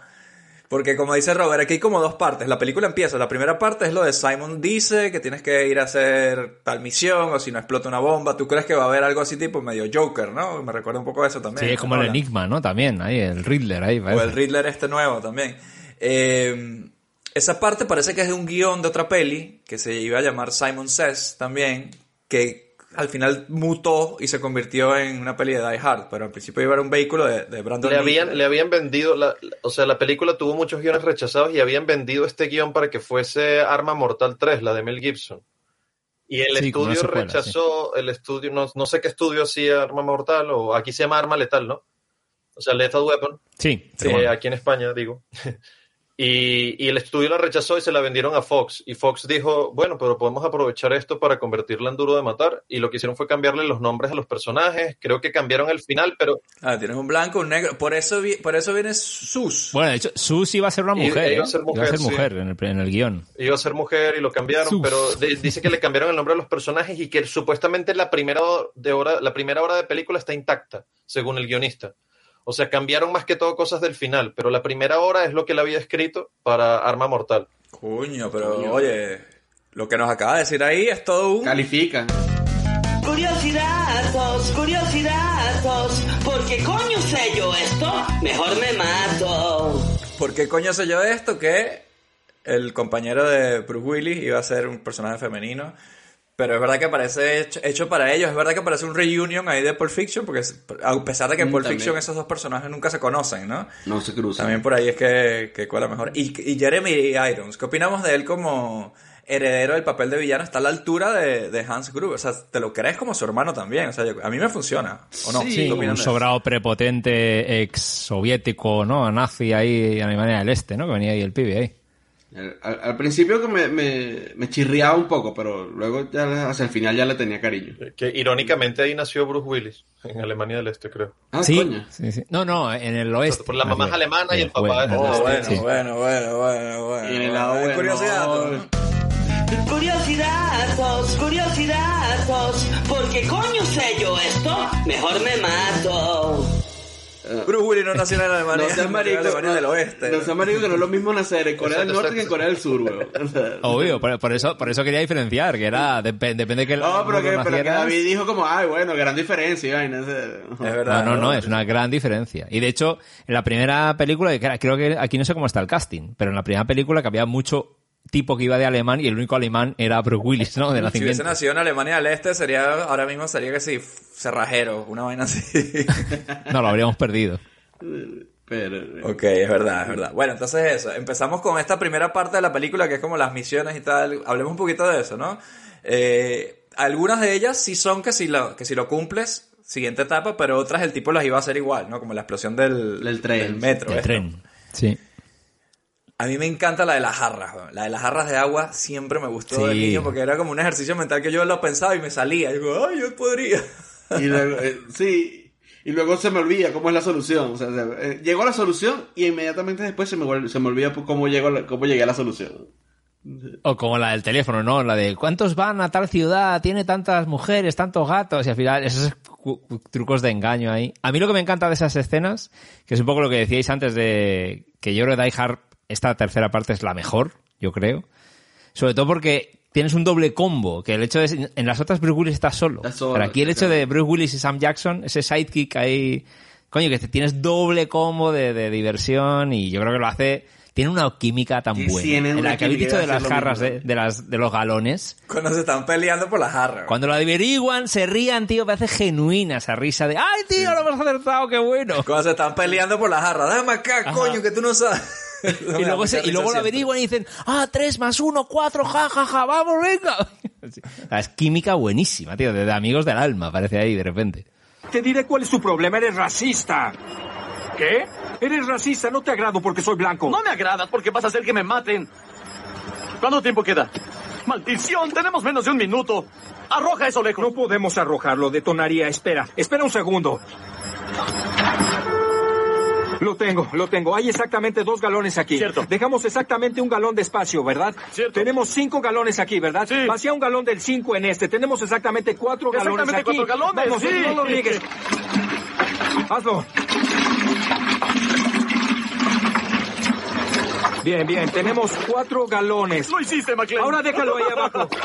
Porque como dice Robert, aquí hay como dos partes. La película empieza, la primera parte es lo de Simon dice que tienes que ir a hacer tal misión o si no explota una bomba. ¿Tú crees que va a haber algo así tipo medio Joker, no? Me recuerda un poco a eso también. Sí, es como el. Enigma, ¿no? También, ahí, el Riddler, ahí. O parece. el Riddler este nuevo también. Eh, esa parte parece que es de un guion de otra peli que se iba a llamar Simon Says también, que al final mutó y se convirtió en una peli de Die Hard, pero al principio iba a ser un vehículo de, de Brandon Le Lee. habían, le habían vendido, la, o sea, la película tuvo muchos guiones rechazados y habían vendido este guion para que fuese Arma Mortal 3, la de Mel Gibson. Y el Sí, estudio secuela, rechazó, el estudio, no, no sé qué estudio hacía Arma Mortal, o aquí se llama Arma Letal, ¿no? O sea, Lethal Weapon. Sí, Eh, bueno. aquí en España, digo. Y, y el estudio la rechazó y se la vendieron a Fox. Y Fox dijo, bueno, pero podemos aprovechar esto para convertirla en duro de matar. Y lo que hicieron fue cambiarle los nombres a los personajes. Creo que cambiaron el final, pero Ah, tienes un blanco, un negro. Por eso, vi- por eso viene Sus. Bueno, de hecho, Sus iba a ser una Iba- mujer, iba ¿eh? a ser Iba a mujer, ser sí. mujer en, el, en el guion. iba a ser mujer y lo cambiaron, Sus. pero de- dice que le cambiaron el nombre a los personajes y que supuestamente la primera, de hora, la primera hora de película está intacta, según el guionista. O sea, cambiaron más que todo cosas del final, pero la primera hora es lo que él había escrito para Arma Mortal. Coño, pero oye, lo que nos acaba de decir ahí es todo un... Califica. Curiosidazos, curiosidazos, ¿por qué coño sé yo esto? Mejor me mato. ¿Por qué coño sé yo esto? Que el compañero de Bruce Willis iba a ser un personaje femenino. Pero es verdad que parece hecho, hecho para ellos. Es verdad que parece un reunion ahí de Pulp Fiction. Porque es- a pesar de que en Mm, Pulp. Fiction esos dos personajes nunca se conocen, ¿no? No se cruzan. También por ahí es que, que cuela mejor. Y, y Jeremy Irons, ¿qué opinamos de él como heredero del papel de villano? Está a la altura de, de Hans Gruber. O sea, te lo crees como su hermano también. O sea, yo- a mí me funciona. ¿O no? Sí, ¿Qué opinan un sobrado prepotente ex soviético, ¿no? Nazi ahí en Alemania del Este, ¿no? Que venía ahí el pibe ahí. Al, al- principio que me, me, me chirriaba un poco, pero luego ya hacia el final ya le tenía cariño. Que irónicamente ahí nació Bruce Willis, en Alemania del Este, creo. Ah, sí, coño. sí, sí. No, no, en el oeste. Por la mamá es Nació. alemana y el papá es- Oh, oeste, bueno, sí. bueno, bueno, bueno, bueno. Y en el bueno. lado Es bueno, curiosidad. no. Curiosidazos, curiosidazos, ¿por qué coño sé yo esto? Mejor me mato. Bruce Willis no nació en Alemania. No seas marico, Alemania no, del oeste. no seas marico que no es lo mismo nacer en Corea del Norte que en. Corea del Sur, weón. Obvio, por, por eso, por eso quería diferenciar, que era, dep- depende de que no, pero que, pero que. David dijo como, ay, bueno, gran diferencia y vaina. o sea, Es verdad. No, no, no, es una gran diferencia. Y de hecho, en la primera película, creo que aquí no sé cómo está el casting, pero en la primera película que había mucho tipo que iba de alemán y el único alemán era Bruce Willis, ¿no? De Si hubiese nacido en Alemania del Este, sería, ahora mismo sería que sí, cerrajero, una vaina así. No, lo habríamos perdido. Pero, ok, es verdad, es verdad. Bueno, entonces eso, empezamos con esta primera parte de la película que es como las misiones y tal. Hablemos un poquito de eso, ¿no? Eh, algunas de ellas sí son que si lo, que si lo cumples, siguiente etapa, pero otras el tipo las iba a hacer igual, ¿no? Como la explosión del, Del tren, del metro. El esto. tren. Sí. A mí me encanta la de las jarras, la de las jarras de agua siempre me gustó de Sí. niño porque era como un ejercicio mental que yo lo pensaba y me salía. Y digo, ay, yo podría. y luego, eh, sí, y luego se me olvida cómo es la solución. O sea, se- eh, llegó a la solución y inmediatamente después se me, se me olvida cómo, llego a la- cómo llegué a la solución. O como la del teléfono, ¿no? La de ¿cuántos van a tal ciudad? Tiene tantas mujeres, tantos gatos. Y al final, esos trucos de engaño ahí. A mí lo que me encanta de esas escenas, que es un poco lo que decíais antes de que yo creo que Die Hard, esta tercera parte es la mejor, yo creo. Sobre todo porque tienes un doble combo, que el hecho de... En las otras Bruce Willis está solo. Pero aquí el hecho claro. de Bruce Willis y Sam Jackson, ese sidekick ahí... Coño, que tienes doble combo de, de diversión y yo creo que lo hace... Tiene una química tan Sí, buena. tienen en una la que habéis dicho de las jarras de, de las, de los galones. Cuando se están peleando por las jarras. Cuando lo averiguan, se rían, tío, parece genuina esa risa de ¡Ay, tío, lo hemos acertado, qué bueno! Cuando se están peleando por las jarras. Dame acá, Ajá. coño, que tú no sabes. Y luego, se- y luego lo averiguan y dicen ¡Ah, tres más uno, cuatro, ja, ja, ja, vamos, venga! Es química buenísima, tío, de, de amigos del alma, parece ahí de repente. Te diré cuál es tu problema, eres racista. ¿Qué? Eres racista, no te agrado porque soy blanco. No me agradas porque vas a hacer que me maten. ¿Cuánto tiempo queda? ¡Maldición! Tenemos menos de un minuto. Arroja eso lejos. No podemos arrojarlo, detonaría. Espera, espera un segundo. Lo tengo, lo tengo. Hay exactamente dos galones aquí. Cierto. Dejamos exactamente un galón de espacio, ¿verdad? Cierto. Tenemos cinco galones aquí, ¿verdad? Sí. Vacía un galón del cinco en este. Tenemos exactamente cuatro galones Exactamente aquí. cuatro galones, Vamos, sí. no lo niegues. Hazlo. Bien, bien, tenemos cuatro galones. Lo hiciste, McLean. Ahora déjalo ahí abajo.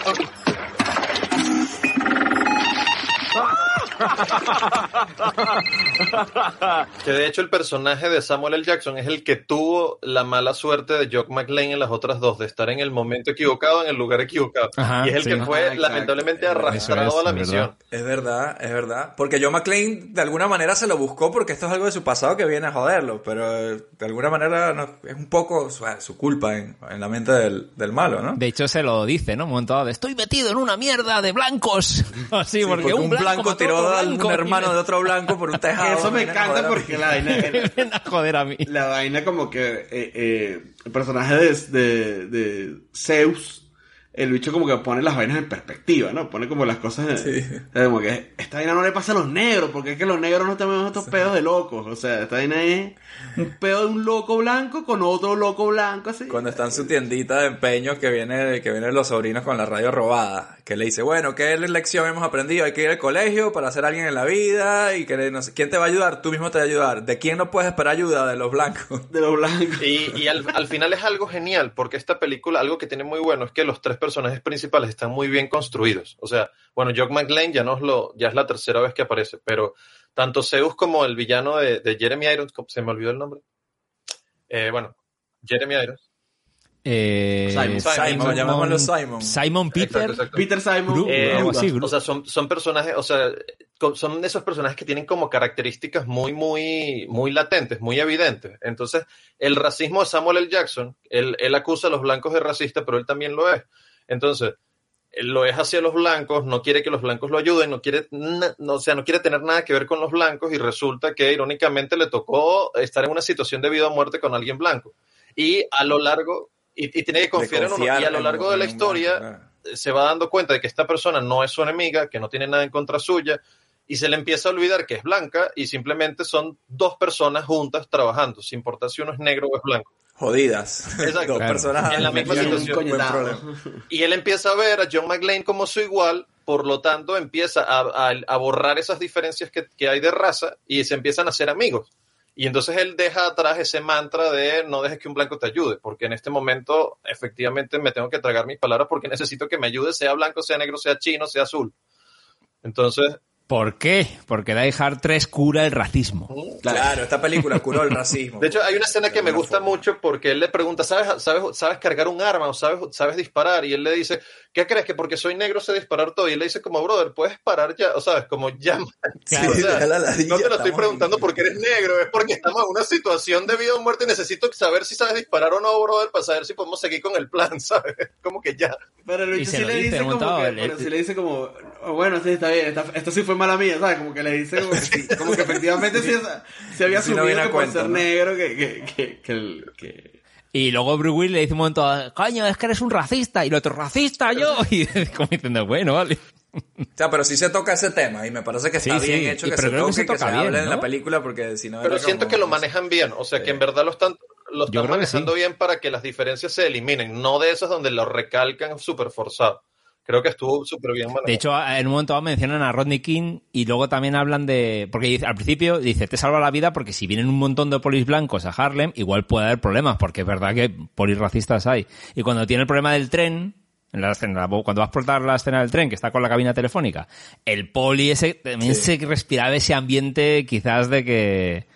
Que de hecho el personaje de Samuel L. Jackson es el que tuvo la mala suerte de Jock McLean en las otras dos, de estar en el momento equivocado, en el lugar equivocado. Ajá, y es el sí. que fue Ajá, exacto. lamentablemente arrastrado es, a la es misión. verdad. Es verdad, es verdad. Porque John McClane de alguna manera se lo buscó porque esto es algo de su pasado que viene a joderlo. Pero de alguna manera no- es un poco su, su culpa en, en la mente del, del malo, ¿no? De hecho, se lo dice, ¿no? Un momento dado, estoy metido en una mierda de blancos. Así, Sí, porque, un blanco, tiró y hermano de otro blanco por un tejado. Eso me encanta porque la vaina, a joder a mí. la vaina como que eh, eh, el personaje de, de, de Zeus, el bicho como que pone las vainas en perspectiva, ¿no? Pone como las cosas... Sí. o sea, como que esta vaina no le pasa a los negros, porque es que los negros no tenemos estos pedos de locos. O sea, esta vaina es un pedo de un loco blanco con otro loco blanco así. Cuando está en su tiendita de empeños que viene, que vienen los sobrinos con la radio robada, que le dice, bueno, ¿qué lección hemos aprendido? Hay que ir al colegio para ser alguien en la vida y que no sé, ¿quién te va a ayudar? Tú mismo te va a ayudar. ¿De quién no puedes esperar ayuda? De los blancos. De los blancos. Y, y al, al final es algo genial, porque esta película, algo que tiene muy bueno es que los tres personajes principales están muy bien construidos. O sea, bueno, Jock McLean ya, nos lo, ya es la tercera vez que aparece, pero tanto Zeus como el villano de, de Jeremy Irons, ¿cómo- se me olvidó el nombre. Eh, bueno, Jeremy Irons. Eh, Simon. Simon, llamémoslo Simon. Simon Peter. Exacto, exacto. Peter Simon. Gru- Eh, así. Gru- O sea, son, son personajes, o sea, son esos personajes que tienen como características muy, muy, muy latentes, muy evidentes. Entonces, el racismo de Samuel L. Jackson, él, él acusa a los blancos de racista, pero él también lo es. Entonces, lo es hacia los blancos, no quiere que los blancos lo ayuden, no quiere, no, o sea, no quiere tener nada que ver con los blancos y resulta que irónicamente le tocó estar en una situación de vida o muerte con alguien blanco. Y a lo largo, y, y tiene que confiar, en uno, y a lo largo de la historia, se va dando cuenta de que esta persona no es su enemiga, que no tiene nada en contra suya, y se le empieza a olvidar que es blanca y simplemente son dos personas juntas trabajando, sin importar si uno es negro o es blanco. Jodidas. Exacto. Dos Claro. personas En la misma situación. Y él empieza a ver a John McLean como su igual, por lo tanto empieza a, a- a borrar esas diferencias que, que hay de raza y se empiezan a hacer amigos. Y entonces él deja atrás ese mantra de no dejes que un blanco te ayude, porque en este momento efectivamente me tengo que tragar mis palabras porque necesito que me ayude, sea blanco, sea negro, sea chino, sea azul. Entonces, ¿Por qué? Porque Die Hard 3 cura el racismo. Claro, esta película curó el racismo. De hecho, hay una escena que me gusta forma. mucho porque él le pregunta, ¿sabes, sabes, ¿sabes cargar un arma o sabes, sabes disparar? Y él le dice, ¿qué crees? Que porque soy negro sé disparar todo. Y él le dice como, brother, puedes parar ya, o sabes, como ya. Claro. O sea, la ladilla, no te lo estoy preguntando porque eres negro, es porque estamos en una situación de vida o muerte y necesito saber si sabes disparar o no, brother, para saber si podemos seguir con el plan, ¿sabes? Como que ya. Pero sí lo le dice, como montado, que, el- pero el- sí le dice como, "Oh, bueno, sí, está bien, esta- esto sí fue mala mía, ¿sabes? Como que le dice como que, sí, como que efectivamente sí, se había Sí, no asumido a que por ser ¿no? negro que, que, que, que, el- que- Y luego Bruce Willis le dice un momento, coño, es que eres un racista. Y el otro, racista yo. Y como diciendo, bueno, vale. O sea, pero sí se toca ese tema y me parece que está Sí, bien sí, hecho y- que pero se creo que toque se y que se toca bien, hable en la ¿no? película porque si no Pero siento como- que lo manejan bien, o sea, que en verdad lo están, lo están manejando sí. bien para que las diferencias se eliminen, no de esas donde lo recalcan súper forzado. Creo que estuvo súper bien manejado. De hecho, en un momento dado mencionan a Rodney King y luego también hablan de... Porque dice- al principio dice, te salva la vida porque si vienen un montón de polis blancos a Harlem, igual puede haber problemas, porque es verdad que polis racistas hay. Y cuando tiene el problema del tren, en la escena, cuando vas a explotar la escena del tren, que está con la cabina telefónica, el poli ese también se respiraba ese ambiente quizás de que...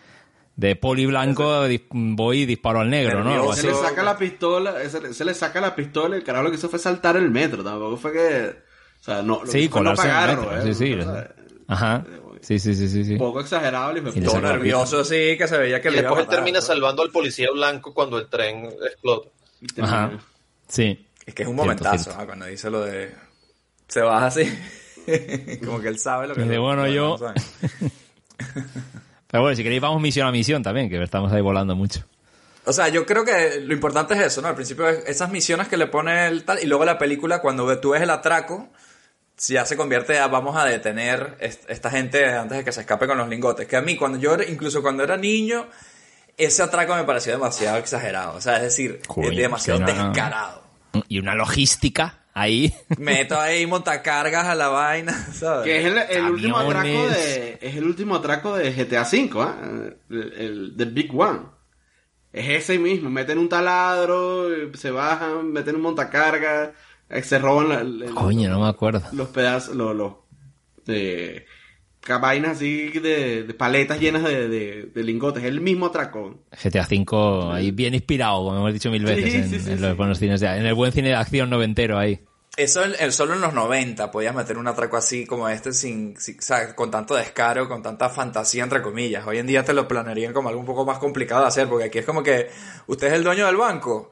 De poli blanco dis- voy y disparo al negro, ¿no? Se le saca la pistola, se le, se le saca la pistola y el carajo lo que hizo fue saltar el metro, tampoco fue que, o sea, no, Sí, fue no pagarlo, metro, eh, sí, sí. o sea, Ajá. Sí, sí, sí, sí. sí. un poco exagerado y me la nervioso sí, que se veía que y le iba a después él termina ¿no? salvando al policía blanco cuando el tren explota. Ajá. Sí. Es que es un momentazo, cierto. ¿ah? cuando dice lo de... Se baja así. como que él sabe lo que... Dice, bueno, yo-. Pero bueno, si queréis vamos misión a misión también, que estamos ahí volando mucho. O sea, yo creo que lo importante es eso, ¿no? Al principio es esas misiones que le pone el tal, y luego la película, cuando tú ves el atraco, ya se convierte a vamos a detener est- esta gente antes de que se escape con los lingotes. Que a mí, cuando yo, incluso cuando era niño, ese atraco me pareció demasiado exagerado. O sea, es decir, es demasiado no. descarado. Y una logística ahí. Meto ahí montacargas a la vaina, ¿sabes? Que es el, el último atraco de es el último atraco de GTA V, ¿ah? el, el- The Big One. Es ese mismo, meten un taladro, eh, se bajan, meten un montacarga, eh, se roban la- Coño, no me acuerdo. los pedazos, los, los eh, vainas así de, de paletas llenas de, de- de lingotes. Es el mismo atracón. GTA V ahí bien inspirado, como hemos dicho mil veces, Sí, en, sí, sí, en los buenos cines de, en el buen cine de acción noventero ahí. Eso en- en- solo en los 90 podías meter un atraco así como este sin, sin- o sea, con tanto descaro, con tanta fantasía entre comillas. Hoy en día te lo planearían como algo un poco más complicado de hacer, porque aquí es como que usted es el dueño del banco.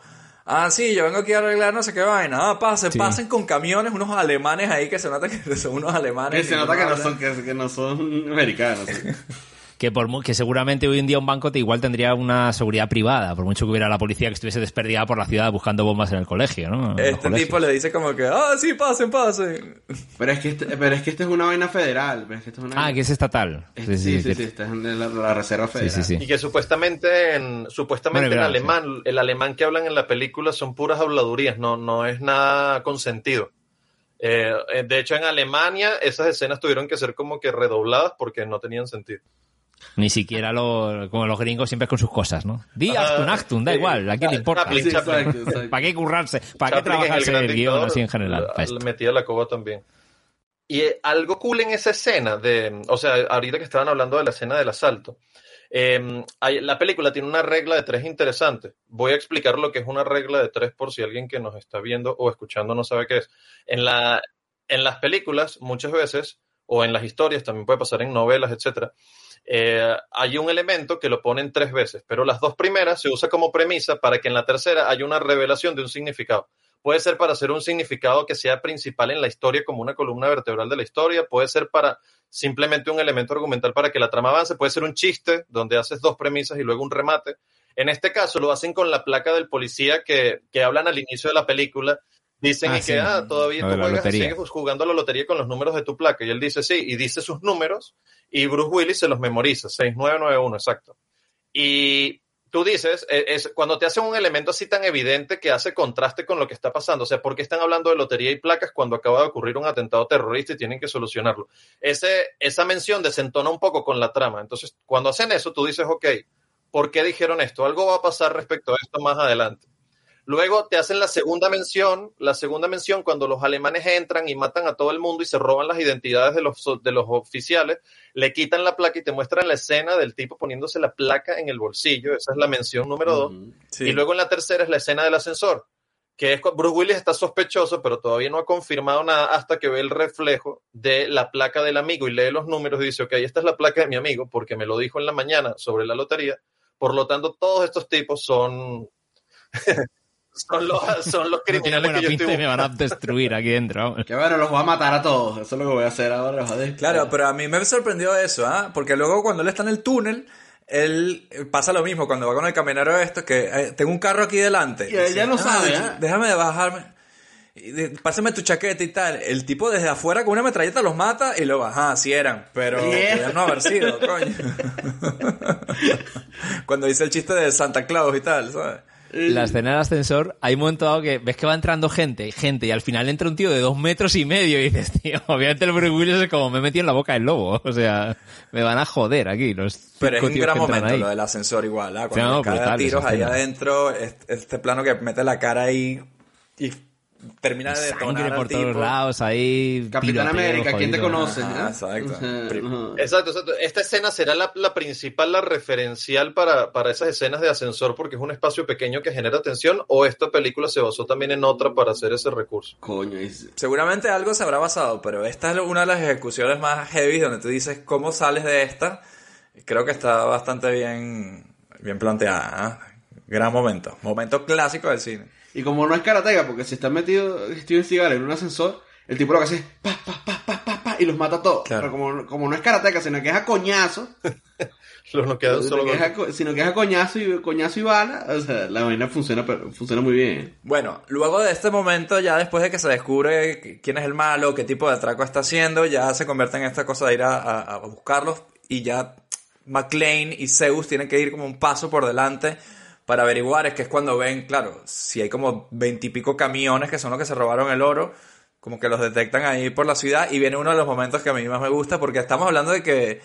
Ah, sí, yo vengo aquí a arreglar no sé qué vaina. Ah, pasen, Sí. pasen con camiones, unos alemanes ahí que se nota que son unos alemanes. Que se nota que no son, que, que no son americanos. Que, por, que seguramente hoy en día un banco te igual tendría una seguridad privada, por mucho que hubiera la policía que estuviese desperdigada por la ciudad buscando bombas en el colegio, ¿no? En Este tipo le dice como que, ah, sí, pasen, pasen. Pero es que este, pero es que esto es una vaina federal. pero es que esto es una Ah, que es estatal. Sí, sí, sí, que- sí, esta es en la, la Reserva Federal. sí, sí. Y que supuestamente en, supuestamente Bueno, en alemán, el alemán que hablan en la película son puras habladurías, no, no es nada consentido. Eh, eh, de hecho, en Alemania esas escenas tuvieron que ser como que redobladas porque no tenían sentido. Ni siquiera lo, como los gringos siempre con sus cosas, ¿no? Di Ajá, Achtung, Achtung, da sí. igual, ¿a quién le importa? Chaplin, Chaplin. ¿Para qué currarse? ¿Para qué Chaplin en El trabajarse guion así en general? le metía la coba también. Y eh, algo cool en esa escena de, o sea, ahorita que estaban hablando de la escena del asalto, eh, hay- la película tiene una regla de tres interesante. Voy a explicar lo que es una regla de tres por si alguien que nos está viendo o escuchando no sabe qué es. En la, en las películas, muchas veces, o en las historias, también puede pasar en novelas, etcétera, eh, hay un elemento que lo ponen tres veces, pero las dos primeras se usa como premisa para que en la tercera haya una revelación de un significado. Puede ser para hacer un significado que sea principal en la historia como una columna vertebral de la historia, puede ser para simplemente un elemento argumental para que la trama avance, puede ser un chiste donde haces dos premisas y luego un remate. En este caso lo hacen con la placa del policía que, que hablan al inicio de la película. Dicen Ah, y sí. que, ah, todavía Lo tú juegas, sigues jugando a la lotería con los números de tu placa. Y él dice sí, y dice sus números, y Bruce Willis se los memoriza, 6991, exacto. Y tú dices, eh, es, cuando te hacen un elemento así tan evidente que hace contraste con lo que está pasando, o sea, ¿por qué están hablando de lotería y placas cuando acaba de ocurrir un atentado terrorista y tienen que solucionarlo? Ese, esa mención desentona un poco con la trama. Entonces, cuando hacen eso, tú dices, ok, ¿por qué dijeron esto? Algo va a pasar respecto a esto más adelante. Luego te hacen la segunda mención, la segunda mención cuando los alemanes entran y matan a todo el mundo y se roban las identidades de los, de los oficiales, le quitan la placa y te muestran la escena del tipo poniéndose la placa en el bolsillo, esa es la mención número dos. Sí. Y luego en la tercera es la escena del ascensor, que es Bruce Willis está sospechoso, pero todavía no ha confirmado nada hasta que ve el reflejo de la placa del amigo y lee los números y dice, ok, esta es la placa de mi amigo porque me lo dijo en la mañana sobre la lotería. Por lo tanto, todos estos tipos son... son los, son los criminales que yo estoy y me van a destruir aquí dentro. Que bueno, los voy a matar a todos. Eso es lo que voy a hacer ahora. Claro, pero a mí me sorprendió eso, ¿ah? Porque luego cuando él está en el túnel, él eh, pasa lo mismo cuando va con el camionero esto, que eh, tengo un carro aquí delante. Y él ya no sabe, ¿ah? Déjame de bajarme. Pásame tu chaqueta y tal. El tipo desde afuera con una metralleta los mata y luego, ajá, así eran. Pero Yeah. podían no haber sido, coño. cuando dice el chiste de Santa Claus y tal, ¿sabes? La escena del ascensor, hay un momento dado que ves que va entrando gente, gente, y al final entra un tío de dos metros y medio y dices, tío, obviamente el Bruce Willis es como me he metido en la boca del lobo. O sea, me van a joder aquí los Pero es un gran momento ahí. lo del ascensor igual, ¿ah? Cuando Sí, no, le cae a brutal tiros ahí adentro, este, este plano que mete la cara ahí y termina de Sangre detonar al por todos tipo. lados ahí. Capitán América, ¿quién te conoce? Ajá, ¿eh? exacto. O sea, Pri- no. Exacto, exacto. Esta escena será la, la principal, la referencial para, para esas escenas de ascensor porque es un espacio pequeño que genera tensión o esta película se basó también en otra para hacer ese recurso. Coño, es- Seguramente algo se habrá basado, pero esta es una de las ejecuciones más heavy donde tú dices cómo sales de esta. Creo que está bastante bien, bien planteada. ¿ah? Gran momento. Momento clásico del cine. Y como no es karateka, porque si está metido Steven Seagal en un ascensor, el tipo lo que hace es pa, pa, pa, pa, pa, pa, y los mata a todos. Claro. Pero como, como no es karateka, sino que es a coñazo, Los no quedan sino solo que, es a, co- sino que es a coñazo y, coñazo y bala, o sea, la vaina funciona, funciona muy bien. Bueno, luego de este momento, ya después de que se descubre qu- quién es el malo, qué tipo de atraco está haciendo, ya se convierte en esta cosa de ir a, a- a buscarlos y ya McLean y Zeus tienen que ir como un paso por delante para averiguar, es que es cuando ven, claro, si hay como veintipico camiones que son los que se robaron el oro, como que los detectan ahí por la ciudad y viene uno de los momentos que a mí más me gusta porque estamos hablando de que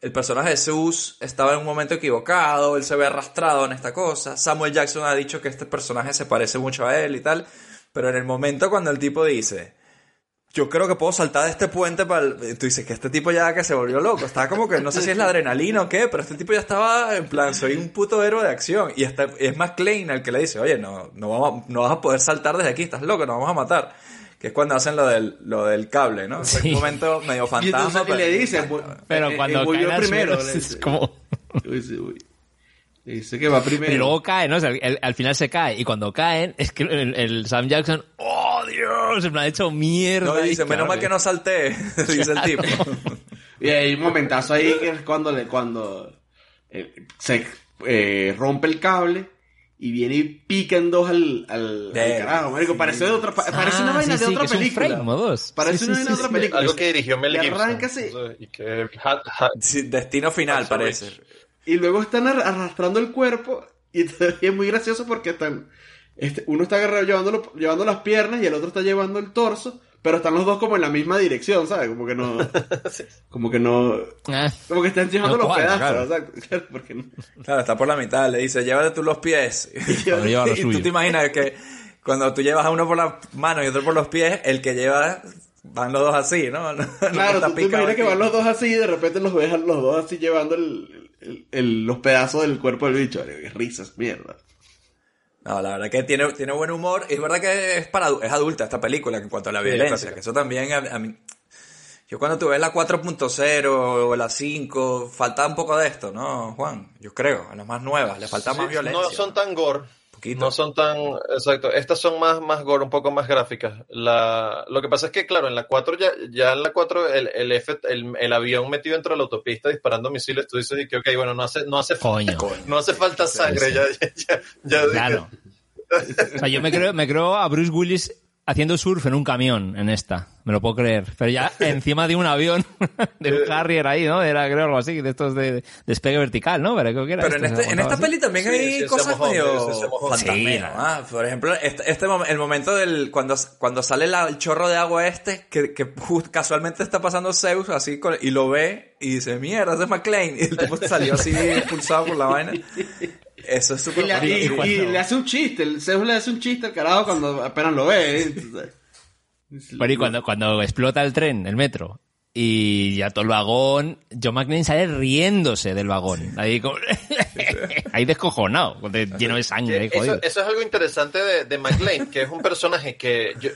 el personaje de Zeus estaba en un momento equivocado, él se ve arrastrado en esta cosa. Samuel Jackson ha dicho que este personaje se parece mucho a él y tal, pero en el momento cuando el tipo dice, yo creo que puedo saltar de este puente para el... Tú dices que este tipo ya que se volvió loco. Estaba como que, no sé si es la adrenalina o qué, pero este tipo ya estaba en plan, soy un puto héroe de acción. Y está, es más Klein el que le dice, oye, no, no, vamos, a- no vas a poder saltar desde aquí, estás loco, nos vamos a matar. Que es cuando hacen lo del, lo del cable, ¿no? Es un momento medio Y entonces fantasma. y le dice, Pero eh, cuando eh, voy caen yo al primero. suelo, le es como... Dice, uy. Dice que va primero. Y luego cae, ¿no? O sea, el- el- al final se cae. Y cuando caen, es que el, el Sam Jackson, ¡oh, Dios! Me ha hecho mierda. No, y dice, menos mal que no salté, dice el tipo. Y hay un momentazo ahí que es cuando le, cuando eh, se eh, rompe el cable y viene y pica en dos al, al, al Verga, carajo, marico. Parece, de otra, pa- parece una Ah, vaina sí, de sí, otra que es un película. frame dos. Parece Sí, una sí, vaina de otra sí. película. Algo que dirigió Mel Y Gibson. arranca así. Y que ha- ha- Sí, Destino final, parece. Y luego están ar- arrastrando el cuerpo y es muy gracioso porque están, este, uno está agarrado llevándolo, llevando las piernas y el otro está llevando el torso, pero están los dos como en la misma dirección, ¿sabes? Como que no, como que no, Ah, como que están llevando No los cuadra, pedazos, claro. porque no. Claro, está por la mitad. Le dice, llévate tú los pies. Lo y tú suyo. te imaginas que cuando tú llevas a uno por las manos y otro por los pies, el que lleva van los dos así, ¿no? No- no Claro, está tú te imaginas que van los dos así y de repente los ves a los dos así llevando el, el- el- los pedazos del cuerpo del bicho. Qué risas, mierda. No, la verdad que tiene, tiene buen humor. Y es verdad que es para es adulta esta película en cuanto a la Sí, violencia. Que eso también a, a mí... Yo cuando tuve la 4.0 o la 5, faltaba un poco de esto, ¿no, Juan? Yo creo, a las más nuevas, le falta más Sí, violencia. No son tan gore. Poquito. No son tan. Exacto. Estas son más, más gore, un poco más gráficas. La, lo que pasa es que, claro, en la 4, ya, ya en la 4, el, el, F- el, el avión metido dentro de la autopista disparando misiles, tú dices que, ok, bueno, no hace, no hace, Coño. no hace falta sangre. Ya, ya, ya- Claro. O sea, yo me creo, me creo a Bruce Willis haciendo surf en un camión en esta. Me lo puedo creer. Pero ya encima de un avión, de un Harrier ahí, ¿no? Era creo algo así, de estos de despegue vertical, ¿no? Pero creo que era Pero en, esto, este, en esta así. peli también Sí, hay sí, cosas medio hombres. fantasmeras, ¿ah? Por ejemplo, este, este mom- el momento del cuando, cuando sale la- el chorro de agua este, que, que just- casualmente está pasando Zeus así con- y lo ve y dice, mierda, ese es McLean. Y el tipo salió así expulsado por la vaina. Eso es súper y- y le hace un chiste, el Zeus le hace un chiste al carajo cuando apenas lo ve. ¿eh? Pero y cuando, cuando explota el tren, el metro, y ya todo el vagón, John McClane sale riéndose del vagón. Ahí, como- ahí descojonado, de- lleno de sangre. ahí, eso, es algo interesante de, de McLean, que es un personaje que, yo-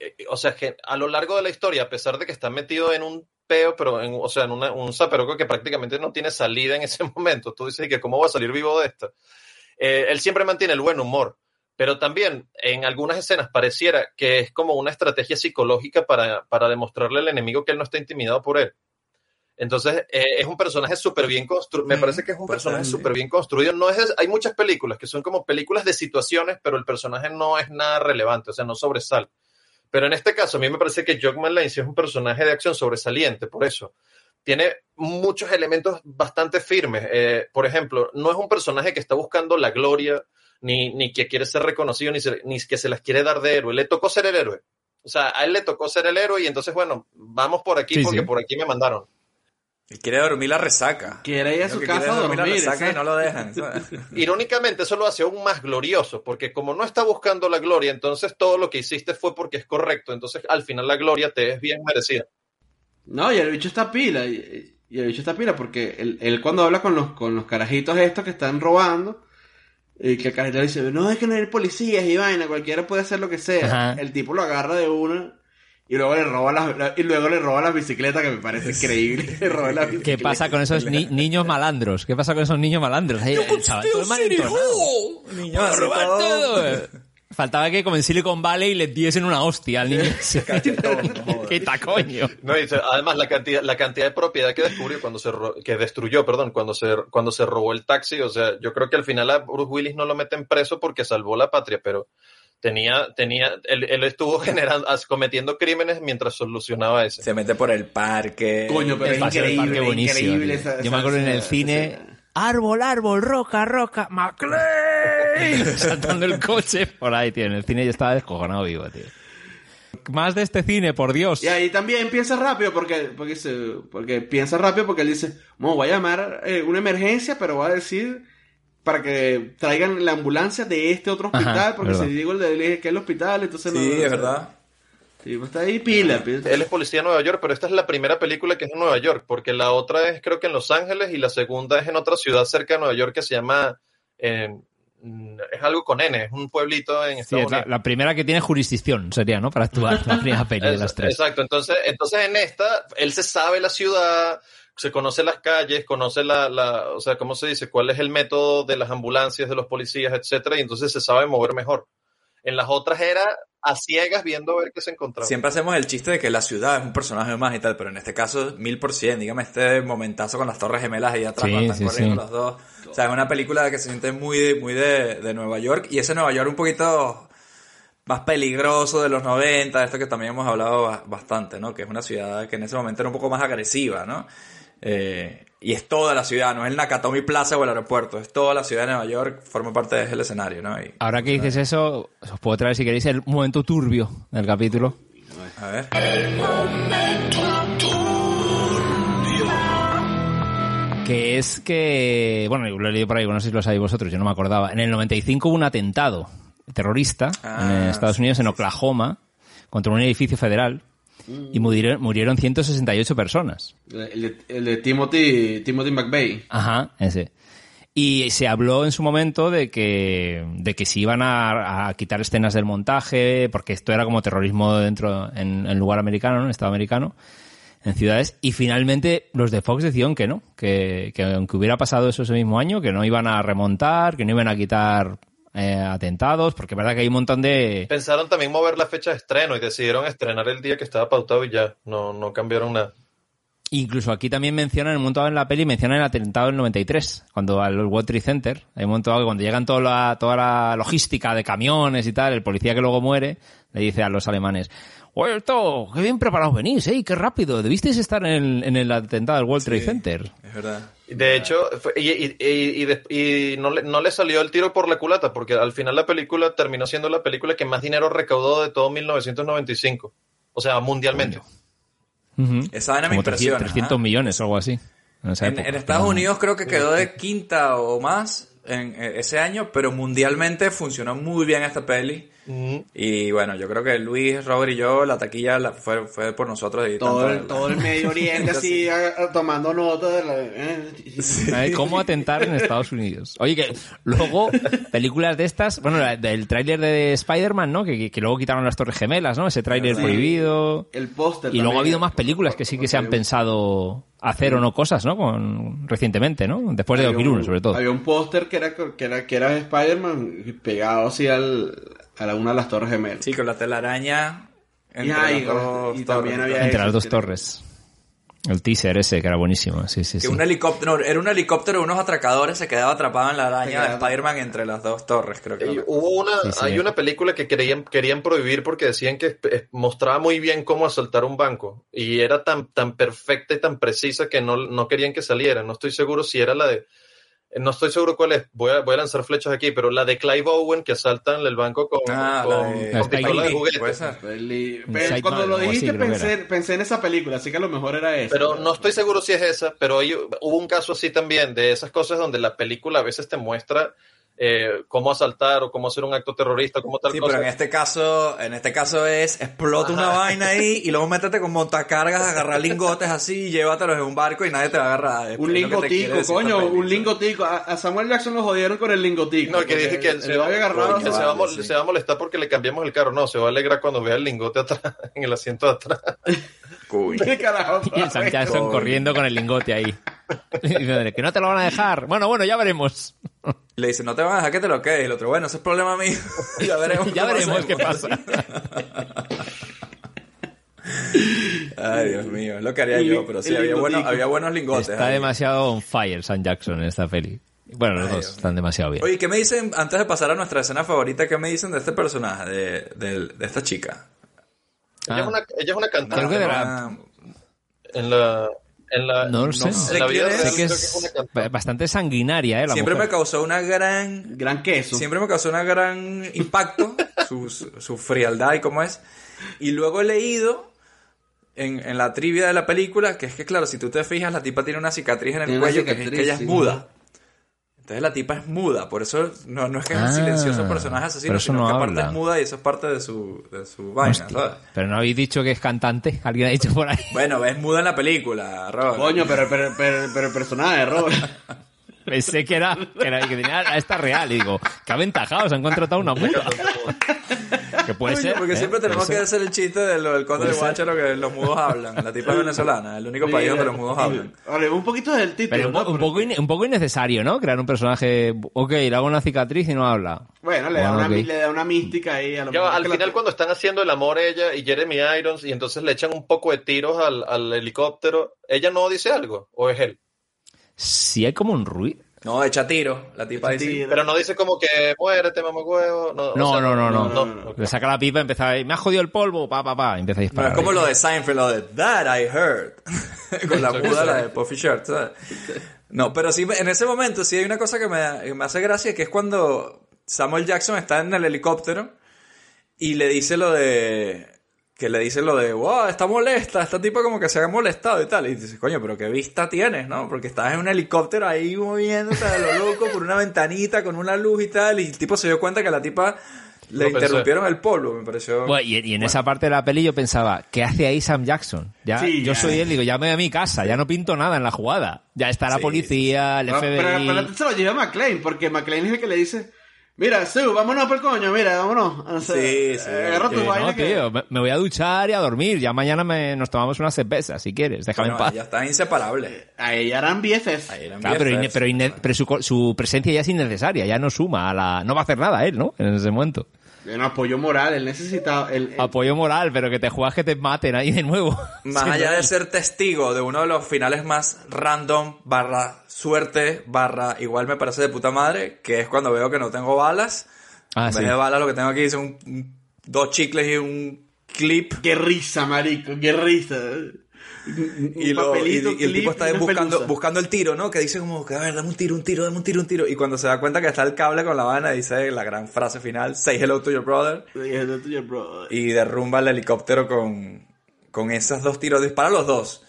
eh, o sea, que a lo largo de la historia, a pesar de que está metido en un peo, pero en, o sea, en una- un zaperoco que prácticamente no tiene salida en ese momento, tú dices que cómo va a salir vivo de esto. Eh, él siempre mantiene el buen humor, pero también en algunas escenas pareciera que es como una estrategia psicológica para, para demostrarle al enemigo que él no está intimidado por él. Entonces, eh, es un personaje súper bien construido. Me parece que es un personaje súper bien construido. No es, hay muchas películas que son como películas de situaciones, pero el personaje no es nada relevante, o sea, no sobresale. Pero en este caso, a mí me parece que Jock Lane sí es un personaje de acción sobresaliente, por eso. Tiene muchos elementos bastante firmes. Eh, por ejemplo, no es un personaje que está buscando la gloria, ni, ni que quiere ser reconocido, ni, se- ni que se las quiere dar de héroe. Le tocó ser el héroe. O sea, a él le tocó ser el héroe y entonces, bueno, vamos por aquí Sí, porque sí. por aquí me mandaron. Y quiere dormir la resaca. Quiere ir a su que casa quiere a es dormir la dormir, resaca y no lo dejan. ¿sabes? Irónicamente, eso lo hace aún más glorioso, porque como no está buscando la gloria, entonces todo lo que hiciste fue porque es correcto. Entonces, al final, la gloria te es bien merecida. No, y el bicho está pila. Y, y el bicho está pila porque él, él cuando habla con los, con los carajitos estos que están robando, y que el carajito dice, no, es que no hay policías y vaina, cualquiera puede hacer lo que sea. Ajá. El tipo lo agarra de una y luego le roba las, la- y luego le roba las bicicletas, que me parece increíble. Le roba las ¿Qué pasa con esos ni- niños malandros? ¿Qué pasa con esos niños malandros? Ahí, el chaval, todo malentonado. Niño, ¡A así robar todo- todo! eh. Faltaba que como en Silicon Valley le diesen una hostia al niño. ¡Qué tacoño! No, y además, la cantidad, la cantidad de propiedad que descubrió cuando se ro- que destruyó, perdón, cuando se, cuando se robó el taxi, o sea, yo creo que al final a Bruce Willis no lo meten preso porque salvó la patria, pero tenía, tenía, él, él estuvo generando, cometiendo crímenes mientras solucionaba ese. Se mete por el parque. Coño, pero es increíble, parque buenísimo, increíble esa- Yo me acuerdo en el cine. Árbol, árbol, roca, roca, McLean. Saltando el coche por ahí, tío. En el cine yo estaba descojonado vivo, tío. más de este cine, por Dios. Y ahí también piensa rápido porque, porque, se- porque piensa rápido porque él dice, "Bueno, voy a llamar eh, una emergencia, pero voy a decir para que traigan la ambulancia de este otro hospital, Ajá, porque verdad. si digo el de que es el hospital, entonces no... Sí, o es verdad. Sí, pues está ahí pila, pila. Él es policía de Nueva York, pero esta es la primera película que es en Nueva York, porque la otra es creo que en Los Ángeles y la segunda es en otra ciudad cerca de Nueva York que se llama... eh, mm, es algo con N, es un pueblito en Sí, Estados es la, Unidos. la primera que tiene jurisdicción, sería, ¿no? Para actuar, la primera peli de las tres. Exacto, entonces, entonces en esta, él se sabe la ciudad, se conoce las calles, conoce la, la, o sea, ¿cómo se dice? ¿Cuál es el método de las ambulancias, de los policías, etcétera? Y entonces se sabe mover mejor. En las otras era a ciegas viendo a ver qué se encontraba. Siempre hacemos el chiste de que la ciudad es un personaje más y tal, pero en este caso, mil por cien. Dígame este momentazo con las Torres Gemelas ahí atrás Sí, cuando están sí, corriendo sí. los dos. O sea, es una película que se siente muy, de, muy de, de Nueva York y ese Nueva York un poquito más peligroso de los 90, esto que también hemos hablado ba- bastante, ¿no? Que es una ciudad que en ese momento era un poco más agresiva, ¿no? Eh, y es toda la ciudad, no es el Nakatomi Plaza o el aeropuerto, es toda la ciudad de Nueva York, forma parte del escenario, ¿no? Y- Ahora que dices eso, os puedo traer si queréis el momento turbio del capítulo. a ver. Que es que, bueno, lo he leído por ahí, no sé si lo sabéis vosotros, yo no me acordaba. En el 95 hubo un atentado terrorista en Ah, Estados Unidos, en Oklahoma, contra un edificio federal, y murieron, murieron 168 personas. El de, el de Timothy, Timothy McVeigh. Ajá, ese. Y se habló en su momento de que, de que se iban a, a quitar escenas del montaje, porque esto era como terrorismo dentro, en, en lugar americano, ¿no? en estado americano, en ciudades. Y finalmente los de Fox decían que no, que, que aunque hubiera pasado eso ese mismo año, que no iban a remontar, que no iban a quitar eh, atentados, porque es verdad que hay un montón de... Pensaron también mover la fecha de estreno y decidieron estrenar el día que estaba pautado y ya, no, no cambiaron nada. Incluso aquí también mencionan, en un momento en la peli, mencionan el atentado del 93, cuando al World Trade Center, hay un momento cuando llegan toda la, toda la logística de camiones y tal, el policía que luego muere, le dice a los alemanes, oye, esto, qué bien preparados venís, eh, qué rápido, debisteis estar en el, en el atentado del World Trade Center. Es verdad. De hecho, fue- y, y- y- y no, le, no le salió el tiro por la culata, porque al final la película terminó siendo la película que más dinero recaudó de todo 1995. O sea, mundialmente. Ujú. Esa vaina me Como impresiona, 300, 300 ¿ah? millones o algo así. en esa En, época. en Estados Unidos creo que quedó de quinta o más en eh, ese año, pero mundialmente funcionó muy bien esta peli. Y bueno, yo creo que Luis, Robert y yo, la taquilla la- fue, fue por nosotros. Y Todo tanto el, todo el Medio Oriente así a- a- tomando nota de la... eh. ¿Cómo atentar en Estados Unidos? Oye, que luego, películas de estas, bueno, la- del tráiler de Spider-Man, ¿no? Que, que luego quitaron las Torres Gemelas, ¿no? Ese tráiler Sí. prohibido. El póster Y luego ha habido más películas que sí que se han pensado hacer o no cosas, ¿no? Con, recientemente, ¿no? Después de Había 2001, un- sobre todo. Había un póster que era, que era, que era Spider-Man pegado así al, a la- una de las torres gemelas. Sí, con la telaraña. Y, entre ay, las dos y también torres. había Entre las dos torres. El teaser ese, que era buenísimo. Sí, sí, Que sí. un helicóptero, no, era un helicóptero, unos atracadores se quedaba atrapado en la araña de. Spider-Man entre las dos torres, creo que. Y hubo una, Sí, sí. hay una película que querían, querían prohibir porque decían que mostraba muy bien cómo asaltar un banco y era tan, tan perfecta y tan precisa que no, no querían que saliera. No estoy seguro si era la de, no estoy seguro cuál es, voy a, voy a lanzar flechas aquí, pero la de Clive Owen que asaltan el banco con, Ah, con, de- con pistola de juguete. Pero cuando lo dijiste pensé, pensé en esa película, así que a lo mejor era esa. Pero no estoy seguro si es esa, pero hay- hubo un caso así también de esas cosas donde la película a veces te muestra eh, cómo asaltar o cómo hacer un acto terrorista, cómo tal Sí, cosa. pero en este caso, en este caso es explota una vaina ahí y luego métete con montacargas, agarrar lingotes así y llévatelos en un barco y nadie te va a agarrar. Un lingotico, decir coño, un lingotico. A, a Samuel Jackson lo jodieron con el lingotico. No, que dije que él se, va, agarrado. que se, vale, va sí. se va a molestar porque le cambiamos el carro. No, se va a alegrar cuando vea el lingote atrás, en el asiento de atrás. Cuy. ¿Qué carajo? Y el Sam Jackson Coño. corriendo con el lingote ahí. Y diciéndole, que no te lo van a dejar. Bueno, bueno, ya veremos. Le dice, no te van a dejar que te lo quedes. Y el otro, bueno, ese es problema mío. ya veremos. Ya veremos qué pasa. Ay, Dios mío, es lo que haría yo, pero sí, había, buenos, había buenos lingotes. Está ahí. demasiado on fire Sam Jackson en esta peli. Bueno, los Ay, dos están demasiado bien. Oye, ¿qué me dicen, antes de pasar a nuestra escena favorita, qué me dicen de este personaje, de, de, de esta chica? Ella, Ah. es una, ella es una cantante. Creo que de la- En la. En la No lo sé. en sé la vida real Sé que creo es bastante sanguinaria, ¿eh? La Siempre mujer. me causó una gran... Gran queso. Siempre me causó una gran impacto su, su, frialdad y cómo es. Y luego he leído en, en la trivia de la película que es que, claro, si tú te fijas, la tipa tiene una cicatriz en el Tiene cuello que, es que ella es sí. muda. Entonces la tipa es muda, por eso no, no es que es Ah, un silencioso personaje asesino, eso sino no que aparte es muda y eso es parte de su, de su vaina, Hostia. ¿sabes? Pero no habéis dicho que es cantante. Alguien ha dicho por ahí. Bueno, es muda en la película, Robert. Coño, pero, pero, pero, pero el personaje, Robert. Pensé que era, que era que tenía esta real y digo, qué aventajados, han contratado una muda. que puede ser. porque ¿eh? siempre tenemos que ser. hacer el chiste de lo del conde de Puede ser. Guácharo que los mudos hablan. La tipa es venezolana, el único país donde los mudos hablan. Hablemos un poquito del título. Pero un, po- ¿no? un poco in- un poco innecesario, ¿no? Crear un personaje. Ok, le hago una cicatriz y no habla. Bueno, le, da una, ok. le da una mística ahí. A lo mejor al la- final cuando están haciendo el amor ella y Jeremy Irons y entonces le echan un poco de tiros al, al helicóptero, ¿ella no dice algo? ¿O es él? Si hay como un ruido. No, echa tiro. La tipa dice. Pero no dice como que muérete, mamá huevo. No, o No, sea, no, no, no, Le saca la pipa y empieza a... Me ha jodido el polvo, pa, pa, pa. y empieza a No, disparar. es como lo de Seinfeld, lo de That I heard. Con la muda, la de Puffy Shirt, ¿sabes? No, pero sí, en ese momento sí hay una cosa que me, que me hace gracia, que es cuando Samuel Jackson está en el helicóptero y le dice lo de... Que le dice lo de, wow, está molesta, esta tipa como que se ha molestado y tal. Y dices, coño, pero qué vista tienes, ¿no? Porque estás en un helicóptero ahí moviéndose a lo loco por una ventanita con una luz y tal. Y el tipo se dio cuenta que la tipa le interrumpieron el polvo, me pareció. Bueno, y, y en esa parte de la peli yo pensaba, ¿qué hace ahí Sam Jackson? Ya, Sí, yo ya. soy él, digo, ya me voy a mi casa, ya no pinto nada en la jugada. Ya está la Sí, policía, el Pero, FBI. pero, pero se lo lleva McLean, porque McLean es el que le dice: Mira, Sue, vámonos por el coño, mira, vámonos. O sea, Sí, sí. Agarra tu Eh, vaina no, que- tío, me, me voy a duchar y a dormir. Ya mañana me- nos tomamos una cerveza, si quieres. Déjame Bueno, en paz. ya está inseparable. Ahí eran BFFs. Ahí eran Claro, pero, ine- pero, pero su, su presencia ya es innecesaria, ya no suma a la... No va a hacer nada él, ¿no? En ese momento. Apoyo moral, él necesitaba. Él, él- Apoyo moral, pero que te juegas que te maten ahí de nuevo. Más Sí, allá ¿no? de ser testigo de uno de los finales más random, barra suerte, barra igual me parece de puta madre, que es cuando veo que no tengo balas. Ah, en vez sí. de balas lo que tengo aquí son dos chicles y un clip. Qué risa, marico, qué risa. Y, lo- y- y el tipo está buscando, buscando el tiro, ¿no? Que dice como que, a ver, dame un tiro, un tiro, dame un tiro, un tiro. Y cuando se da cuenta que está el cable con la vaina, dice la gran frase final, say hello to your brother. Y es de tuyo, bro. y derrumba el helicóptero con, con esos dos tiros, dispara los dos.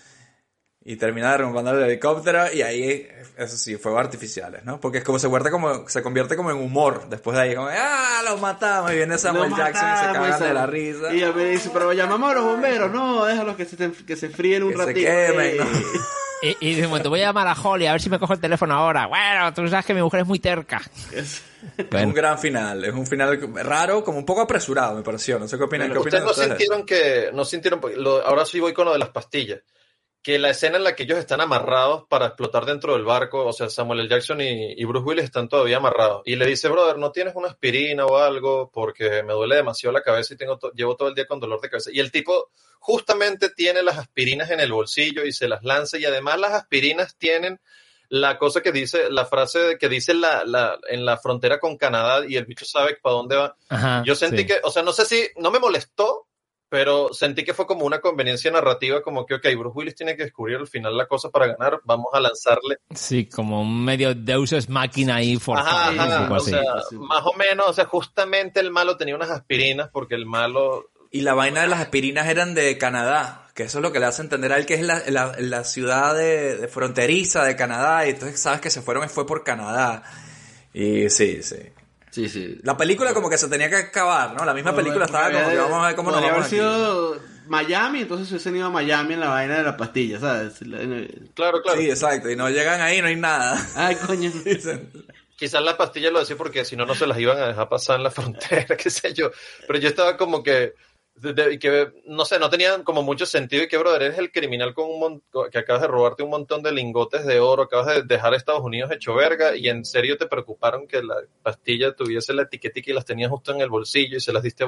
Y termina derrumbando el helicóptero y ahí, eso sí, fuegos artificiales, ¿no? Porque es como se convierte como, se convierte como en humor después de ahí, como, ¡ah, los matamos! Y viene Samuel Lo Jackson y se cagan de la risa. Y ella me dice, pero llamamos a los bomberos. No, déjalos que se, te- que se fríen un Que se ratito. quemen, eh. ¿no? Y, y de momento voy a llamar a Holly a ver si me cojo el teléfono ahora. Bueno, tú sabes que mi mujer es muy terca. Es un gran final, es un final raro, como un poco apresurado, me pareció. No sé qué opinan, ¿qué opinan ¿Ustedes no sintieron que, no sintieron, lo- ahora sí voy con lo de las pastillas, que la escena en la que ellos están amarrados para explotar dentro del barco, o sea, Samuel L. Jackson y, y Bruce Willis están todavía amarrados, y le dice, brother, ¿no tienes una aspirina o algo? Porque me duele demasiado la cabeza y tengo to- llevo todo el día con dolor de cabeza. Y el tipo justamente tiene las aspirinas en el bolsillo y se las lanza, y además las aspirinas tienen la cosa que dice, la frase que dice la, la, en la frontera con Canadá y el bicho sabe para dónde va. Ajá, Yo sentí sí. que, o sea, no sé si, no me molestó, pero sentí que fue como una conveniencia narrativa, como que, ok, Bruce Willis tiene que descubrir al final la cosa para ganar, vamos a lanzarle. Sí, como un medio Deus es máquina ahí forzado. O sea, más o menos, o sea, justamente el malo tenía unas aspirinas porque el malo... Y la vaina de las aspirinas eran de Canadá, que eso es lo que le hace entender a él que es la, la- la ciudad de, de fronteriza de Canadá, y entonces sabes que se fueron y fue por Canadá. Y sí, sí. Sí, sí. La película como que se tenía que acabar, ¿no? La misma película estaba como que vamos a ver cómo nos vamos haber aquí. sido Miami, entonces hubiesen ido a Miami en la vaina de la pastilla, ¿sabes? Claro, claro. Sí, exacto, y no llegan ahí, no hay nada. Ay, coño. Quizás la pastilla lo decía porque si no, no se las iban a dejar pasar en la frontera, qué sé yo. Pero yo estaba como que, de- de- que no sé, no tenían como mucho sentido y que, brother, eres el criminal con un que acabas de robarte un montón de lingotes de oro, acabas de dejar a Estados Unidos hecho verga y en serio te preocuparon que la pastilla tuviese la etiquetica y las tenías justo en el bolsillo y se las diste a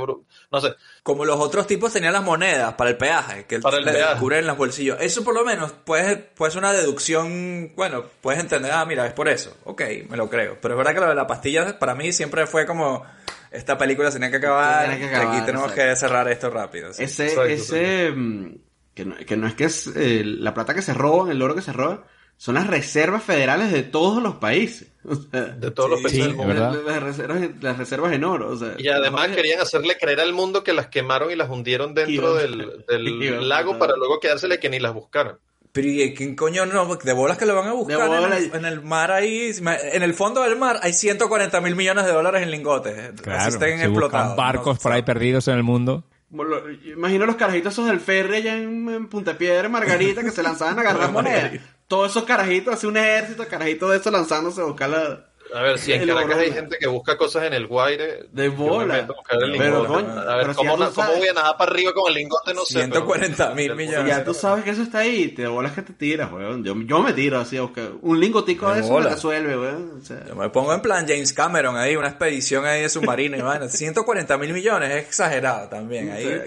No sé, Como los otros tipos tenían las monedas para el peaje, que Para el le peaje. descubren en los bolsillos. Eso por lo menos puede, puede ser una deducción, bueno, puedes entender, ah, mira, es por eso. Ok, me lo creo. Pero es verdad que lo de la pastilla para mí siempre fue como, esta película tenía que acabar, Tiene que acabar, aquí tenemos exacto. que cerrar esto rápido. sí. Ese, Exacto, ese, mm, que no, que no es que es eh, la plata que se roban, el oro que se roba, son las reservas federales de todos los países. O sea, De todos los países Sí, del mundo. verdad. las, reservas, las reservas en oro. O sea, Y además querían hacerle creer al mundo que las quemaron y las hundieron dentro Iba- del, del iba a lago para luego quedársele que ni las buscaran. Pero ¿y quién coño no? De bolas que lo van a buscar De en bolas. el, en el mar ahí. En el fondo del mar hay 140 mil millones de dólares en lingotes. Claro, Así estén se explotados. barcos ¿no? por ahí perdidos en el mundo. Lo- imagino los carajitos esos del ferry allá en, en Punta Piedra, Margarita, que se lanzaban a agarrar monedas. Todos esos carajitos, así un ejército de carajitos de esos lanzándose a buscar la... A ver, si en El Caracas hay gente que busca cosas en el Guaire, De me bola. el Pero, coño, a ver, pero ¿cómo, na- cómo voy a nadar para arriba con el lingote? No sé. pero- 140 mil millones. Ya tú sabes que eso está ahí, te bolas que te tiras, weón. Yo, yo me tiro así a buscar. Un lingotico De de eso me resuelve, weón. O sea, Yo me pongo en plan James Cameron ahí, una expedición ahí de submarino y vaina. 140 mil millones, es exagerado también. Ahí,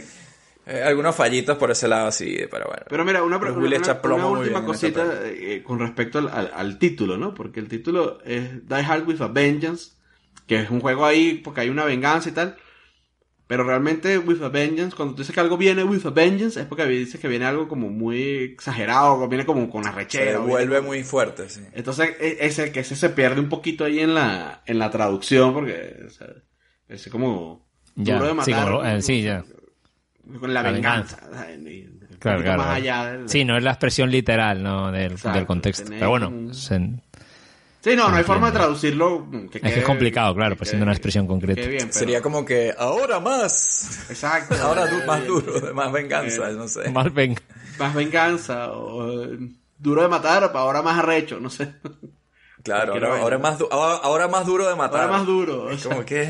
eh, algunos fallitos por ese lado, sí, pero bueno. Pero mira, una, una- una- última esa cosita eh, con respecto al, al- al título, ¿no? Porque el título es Die Hard with a Vengeance, que es un juego ahí porque hay una venganza y tal. Pero realmente with a Vengeance, cuando tú dices que algo viene with a Vengeance, es porque dices que viene algo como muy exagerado, viene como con Se arrechera. vuelve viene- muy fuerte, sí. Entonces, e- ese que ese se pierde un poquito ahí en la, en la traducción, porque o sea, ese como Ya, duro de sí, matar. como lo- eh, sí, ya. Con la, La venganza. Claro, claro. Más allá del- Sí, no es la expresión literal ¿no? del, Exacto, del contexto. Pero bueno, un- se- Sí, no, no hay forma de traducirlo. Que es que es complicado, claro, que pues siendo una expresión concreta. quede bien, pero- Sería como que ahora más. Exacto. Ahora du- más duro, más venganza, Eh, no sé. Más ven- Más venganza o eh, duro de matar, para ahora más arrecho, no sé. Claro, ahora, ahora, más ahora, ahora más duro de matar. Ahora más duro. Es como que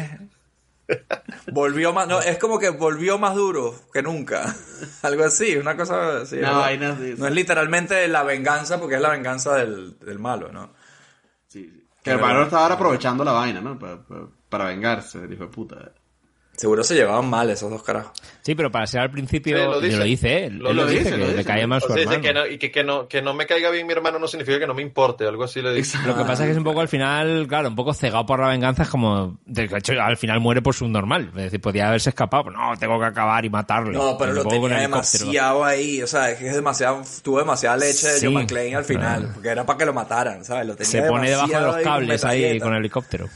volvió más, no, es como que volvió más duro que nunca. Algo así, una cosa así. ¿verdad? vaina así, No es literalmente la venganza porque es la venganza del, del malo, ¿no? sí, sí. Que el valor estaba ahora aprovechando la vaina, ¿no? Para, para- para vengarse, de puta. Seguro se llevaban mal esos dos carajos. Sí, pero para ser al principio, Sí, lo lo dice. dice él. Lo- él lo lo dice, dice, que lo le cae mal su O sea, dice que, no, y que, que no, que no me caiga bien mi hermano no significa que no me importe, algo así le dice. Lo que pasa es que es un poco al final, claro, un poco cegado por la venganza, es como, de hecho, al final muere por su normal. Es decir, podía haberse escapado, pero no, tengo que acabar y matarlo. No, pero lo tenía demasiado ahí, o sea, es que es demasiado, tuvo demasiada leche de. John McClane al final, Claro. porque era para que lo mataran, ¿sabes? Lo tenía Se pone debajo de demasiado los ahí con cables ahí con el helicóptero.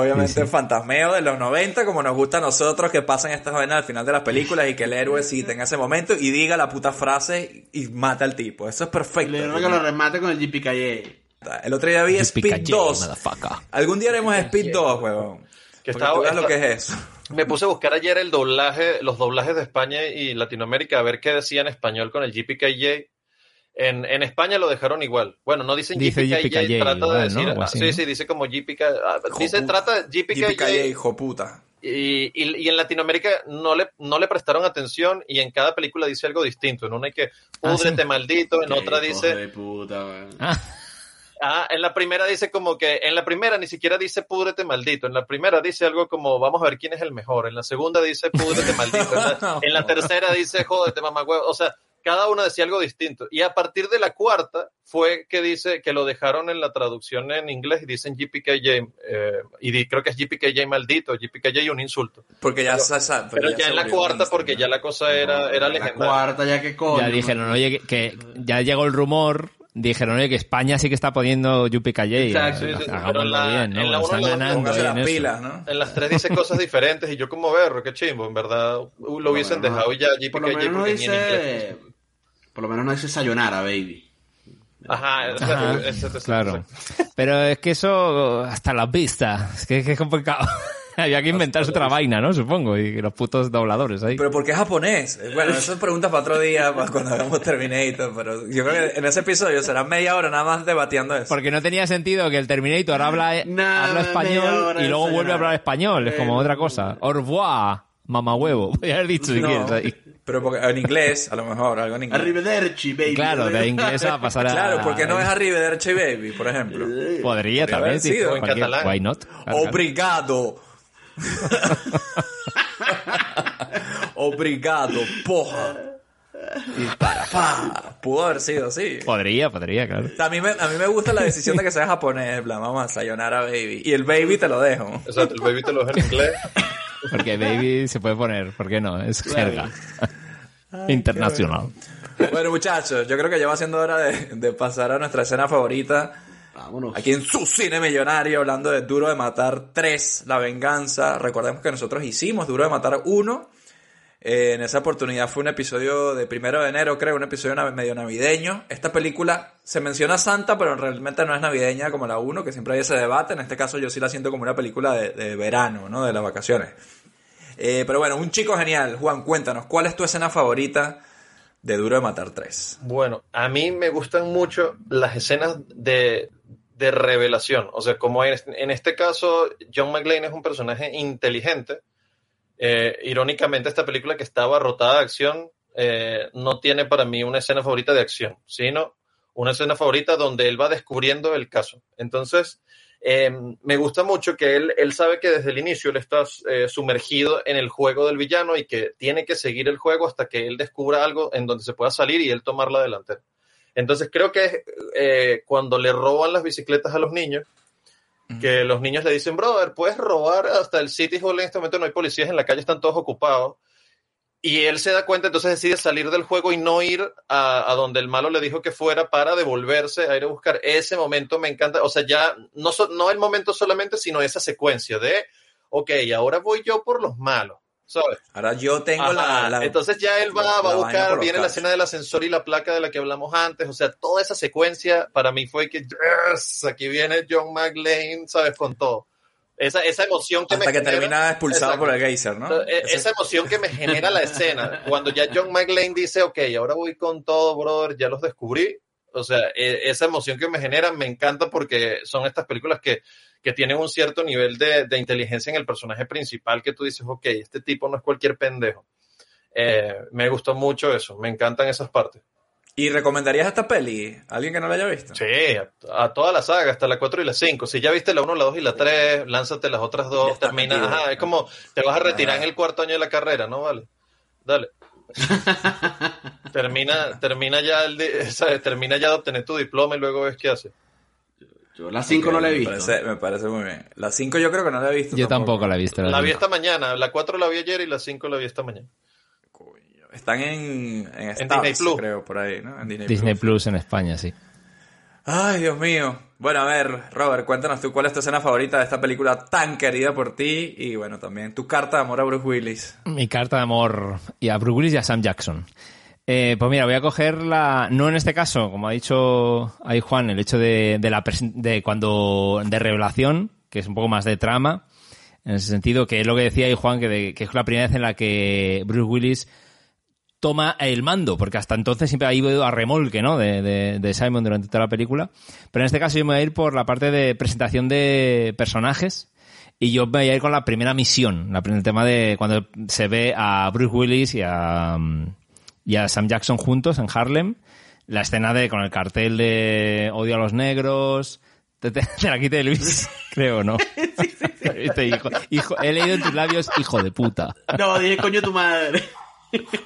Obviamente Sí, sí. el fantasmeo de los 90, como nos gusta a nosotros, que pasan estas vainas al final de las películas y que el héroe sí tenga ese momento y diga la puta frase y mata al tipo. Eso es perfecto. Le que lo remate con el JPKJ. El otro día vi Speed Yippee-ki-yay, 2. motherfucker. Algún día haremos Speed 2, huevón. Que tú lo está- que es eso. Me puse a buscar ayer el doblaje, los doblajes de España y Latinoamérica, a ver qué decía en español con el JPKJ. En, en España lo dejaron igual. Bueno, no dicen Dice JPKJ, JPKJ trata igual, de ¿no? decir. Así, sí, ¿no? sí, dice como JPK. ah, Dice, trata JPKJ, JPKJ. hijo puta. Y, y, y en Latinoamérica no le, no le prestaron atención y en cada película dice algo distinto. En una hay que, Ah, púdrete sí. maldito, en otra dice, de puta. Ah, Ah, en la primera dice como que, en la primera ni siquiera dice púdrete maldito, en la primera dice algo como vamos a ver quién es el mejor, en la segunda dice púdrete maldito, en la, en la tercera dice jódete mamagüevo, o sea, cada uno decía algo distinto. Y a partir de la cuarta fue que dice que lo dejaron en la traducción en inglés y dicen GPKJ, eh, y di- creo que es GPKJ maldito, GPKJ un insulto. Porque ya Pero- se sabe. Pero ya en la cuarta, porque ¿no? ya la cosa era, era La legendaria. cuarta, ya que coño. ya dijeron, oye, que, que ya llegó el rumor, dijeron, oye, que España sí que está poniendo YPKJ. Exacto, sí, sí, pero en la- bien, ¿no? en la uno- ganando ahí las en eso. pilas, ¿no? En las tres dice cosas diferentes y yo como berro, qué chimbo, en verdad lo hubiesen dejado ya Por lo menos no porque ni en inglés. dice. Por lo menos no dice sayonara, baby. Ajá, Ajá, claro. Pero es que eso, hasta la vista, es que, es que es complicado. Había que inventarse otra vaina, ¿no? Supongo, y los putos dobladores ahí. Pero ¿por qué japonés? Eh, Bueno, eso es preguntas para otro día, para cuando hagamos Terminator, pero yo creo que en ese episodio será media hora nada más debatiendo eso. Porque no tenía sentido que el Terminator habla, Nada, habla español y luego vuelve a hablar español. Es como Eh, otra cosa. Au revoir, mamá huevo. Podría haber dicho si No, quieres ahí. Pero porque, en inglés, a lo mejor, algo en inglés. Arrivederci, baby. Claro, de inglés a pasar a... Claro, porque no es Arrivederci Baby, por ejemplo. Podría Podría también, haber sí. en catalán. Why not? Obrigado. Obrigado, porra. Y para, pa. Pudo haber sido así. Podría, podría, claro. A mí, me, a mí me gusta la decisión de que sea japonés, en plan, vamos a sayonara baby. Y el baby te lo dejo. Exacto, el baby te lo deja en inglés. Porque baby se puede poner, ¿por qué no? Es jerga. internacional. Bueno, muchachos, yo creo que ya va siendo hora de, de pasar a nuestra escena favorita. Vámonos. Aquí en su cine millonario, hablando de Duro de Matar 3, La Venganza. Recordemos que nosotros hicimos Duro de Matar 1. Eh, en esa oportunidad fue un episodio de primero de enero, creo, un episodio medio navideño. Esta película se menciona santa, pero realmente no es navideña como la 1, que siempre hay ese debate. En este caso yo sí la siento como una película de, verano, ¿no? De las vacaciones. Eh, pero bueno, un chico genial. Juan, cuéntanos, ¿cuál es tu escena favorita de Duro de Matar 3? Bueno, a mí me gustan mucho las escenas de, de revelación. O sea, como en, en este caso, John McClane es un personaje inteligente. Eh, irónicamente, esta película que está abarrotada de acción eh, no tiene para mí una escena favorita de acción, sino una escena favorita donde él va descubriendo el caso. Entonces, eh, me gusta mucho que él, sabe que desde el inicio él está eh, sumergido en el juego del villano y que tiene que seguir el juego hasta que él descubra algo en donde se pueda salir y él tomar la delantera. Entonces creo que cuando le roban las bicicletas a los niños, que los niños le dicen, brother, puedes robar hasta el City Hall en este momento, no hay policías en la calle, están todos ocupados. Y él se da cuenta, entonces decide salir del juego y no ir a, a, donde el malo le dijo que fuera para devolverse a ir a buscar. Ese momento me encanta, o sea, ya no, so, no el momento solamente, sino esa secuencia de, ok, ahora voy yo por los malos, ¿sabes? Ahora yo tengo la, la, Entonces ya él va, la- va a buscar, viene la escena del ascensor y la placa de la que hablamos antes, o sea, toda esa secuencia para mí fue que, yes, aquí viene John McLean, ¿sabes? Con todo. Esa, esa emoción que Hasta me que genera- termina expulsado Exacto. por el geyser, ¿no? O sea, e- Esa emoción que me genera la escena, cuando ya John McLean dice, ok, ahora voy con todo, brother, ya los descubrí. O sea, e- esa emoción que me genera me encanta porque son estas películas que, que tienen un cierto nivel de, de inteligencia en el personaje principal que tú dices, ok, este tipo no es cualquier pendejo. Eh, me gustó mucho eso, me encantan esas partes. ¿Y recomendarías esta peli? ¿A ¿Alguien que no la haya visto? Sí, a, a toda la saga, hasta la 4 y la 5. Si ya viste la 1, la 2 y la 3, lánzate las otras dos, termina, metido. ajá, es como te vas a retirar en el cuarto año de la carrera, ¿no? Vale. Dale. termina, termina ya el ¿sabes? termina ya de obtener tu diploma y luego ves qué hace. Yo la 5 no la he Me visto. parece, me parece muy bien. La 5 yo creo que no la he visto. Yo tampoco la he visto. La vi cinco. esta mañana, la 4 la vi ayer y la 5 la vi esta mañana. Están en, en, Stars, Disney Plus. creo, por ahí, ¿no? En Disney, Disney Plus. Plus en España, sí. Ay, Dios mío. Bueno, a ver, Robert, cuéntanos tú cuál es tu escena favorita de esta película tan querida por ti y bueno, también tu carta de amor a Bruce Willis. Mi carta de amor y a Bruce Willis y a Sam Jackson. Eh, pues mira, voy a coger la. No en este caso, como ha dicho ahí Juan, el hecho de, de la de cuando. de revelación, que es un poco más de trama. En ese sentido, que es lo que decía ahí Juan, que, de- que es la primera vez en la que Bruce Willis toma el mando, porque hasta entonces siempre ha ido a remolque, ¿no? De, de- de Simon durante toda la película. Pero en este caso yo me voy a ir por la parte de presentación de personajes. Y yo me voy a ir con la primera misión, la, el tema de cuando se ve a Bruce Willis y a, mm, y a Sam Jackson juntos en Harlem. La escena de con el cartel de odio a los negros. Te, te- te la quite Luis, creo, ¿no? Este hijo, hijo, he leído en tus labios, hijo de puta. No, dije coño tu madre.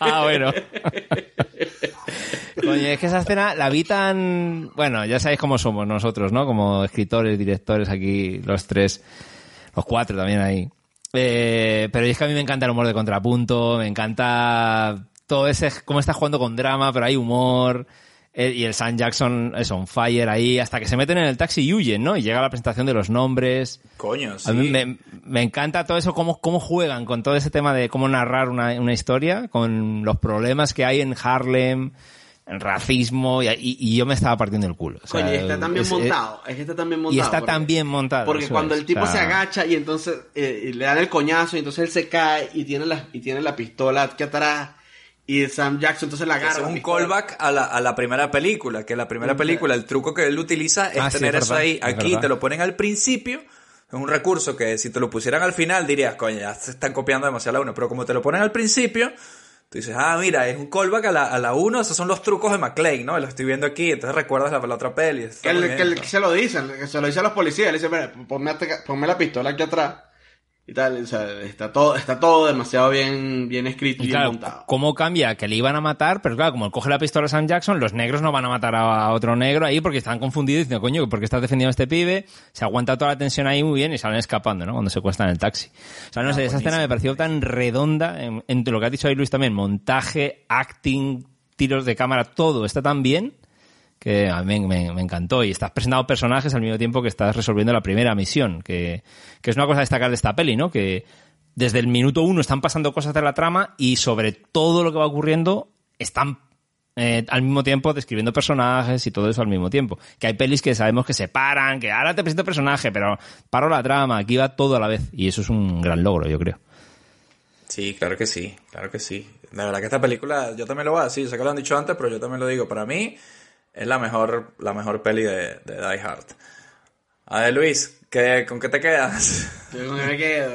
Ah, bueno. Coño, es que esa escena la vi tan... Bueno, ya sabéis cómo somos nosotros, ¿no? Como escritores, directores aquí, los tres, los cuatro también ahí. Eh, pero es que a mí me encanta el humor de contrapunto, me encanta todo ese... cómo está jugando con drama, pero hay humor. Eh, y el Sam Jackson es on fire ahí, hasta que se meten en el taxi y huyen, ¿no? Y llega la presentación de los nombres. Coño, sí. A mí me, me encanta todo eso, cómo, cómo juegan con todo ese tema de cómo narrar una, una historia, con los problemas que hay en Harlem, el racismo, y, y- y yo me estaba partiendo el culo. O sea, Coño, y está tan bien es- montado. Es que está tan bien montado. Y está porque- tan bien montado. Porque cuando es. el tipo O sea, se agacha y entonces eh, y le dan el coñazo y entonces él se cae y tiene la, y tiene la pistola aquí atrás y Sam Jackson entonces la agarra. Es un callback a la, a la primera película, que la primera Mm. película, el truco que él utiliza es Ah, sí, tener es eso verdad, ahí. Aquí te lo ponen al principio. Es un recurso que si te lo pusieran al final dirías, coño, ya se están copiando demasiado la 1. Pero como te lo ponen al principio, tú dices, ah, mira, es un callback a la, a la 1. Esos son los trucos de McLean, ¿no? Lo estoy viendo aquí. Entonces recuerdas la, la otra peli. Que, que se lo dicen, que se lo dicen a los policías. Le dicen, "Mira, ponme, ponme la pistola aquí atrás. Y tal, o sea, está todo, está todo demasiado bien, bien escrito y, bien claro, montado. ¿cómo cambia? Que le iban a matar, pero claro, como él coge la pistola a Sam Jackson, los negros no van a matar a otro negro ahí porque están confundidos diciendo, coño, ¿por qué estás defendiendo a este pibe? Se aguanta toda la tensión ahí muy bien y salen escapando, ¿no? Cuando se cuestan en el taxi. O sea, no Ah, sé, esa escena me pareció tan redonda en- entre lo que ha dicho ahí Luis también, montaje, acting, tiros de cámara, todo está tan bien que a mí me, encantó. Y estás presentando personajes al mismo tiempo que estás resolviendo la primera misión, que, que es una cosa a destacar de esta peli, ¿no? Que desde el minuto uno están pasando cosas de la trama y sobre todo lo que va ocurriendo están eh, al mismo tiempo describiendo personajes y todo eso al mismo tiempo. Que hay pelis que sabemos que se paran, que ahora te presento personaje, pero paro la trama, aquí va todo a la vez. Y eso es un gran logro, yo creo. Sí, claro que sí, claro que sí. De verdad que esta película, yo también lo voy a decir, sé que lo han dicho antes, pero yo también lo digo, para mí es la mejor, la mejor peli de, de Die Hard. A ver, Luis, ¿qué, ¿con qué te quedas? Con que me quedo,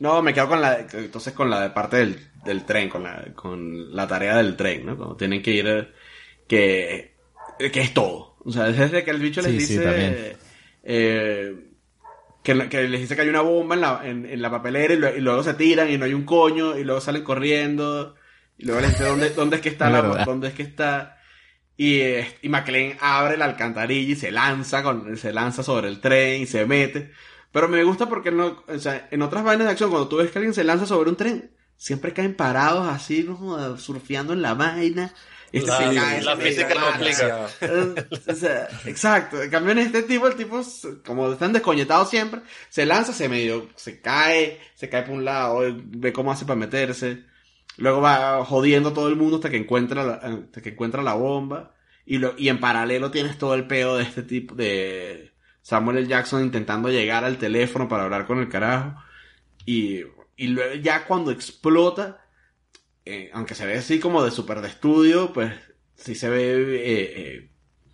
No, me quedo con la, entonces con la de parte del, del tren, con la, con la tarea del tren, ¿no? Cuando tienen que ir, que, que es todo. O sea, desde que el bicho les Sí, dice, eh, que, que les dice que hay una bomba en la, en, en la papelera y, lo- y luego se tiran y no hay un coño y luego salen corriendo y luego les dice dónde, dónde es que está Es la, dónde es que está y, eh, y McLean abre la alcantarilla y se lanza con, se lanza sobre el tren y se mete. Pero me gusta porque no, o sea, en otras vainas de acción, cuando tú ves que alguien se lanza sobre un tren, siempre caen parados así, ¿no? surfeando en la vaina. Este La- se cae, la física explica. Eh, o sea, exacto. En cambio, en este tipo, el tipo, como están descoñetados siempre, se lanza, se medio, se cae, se cae por un lado, ve cómo hace para meterse. Luego va jodiendo a todo el mundo hasta que encuentra la, hasta que encuentra la bomba. Y, lo, y en paralelo tienes todo el pedo de este tipo de Samuel L. Jackson intentando llegar al teléfono para hablar con el carajo. Y, y luego ya cuando explota, eh, aunque se ve así como de super de estudio, pues sí se ve eh, eh,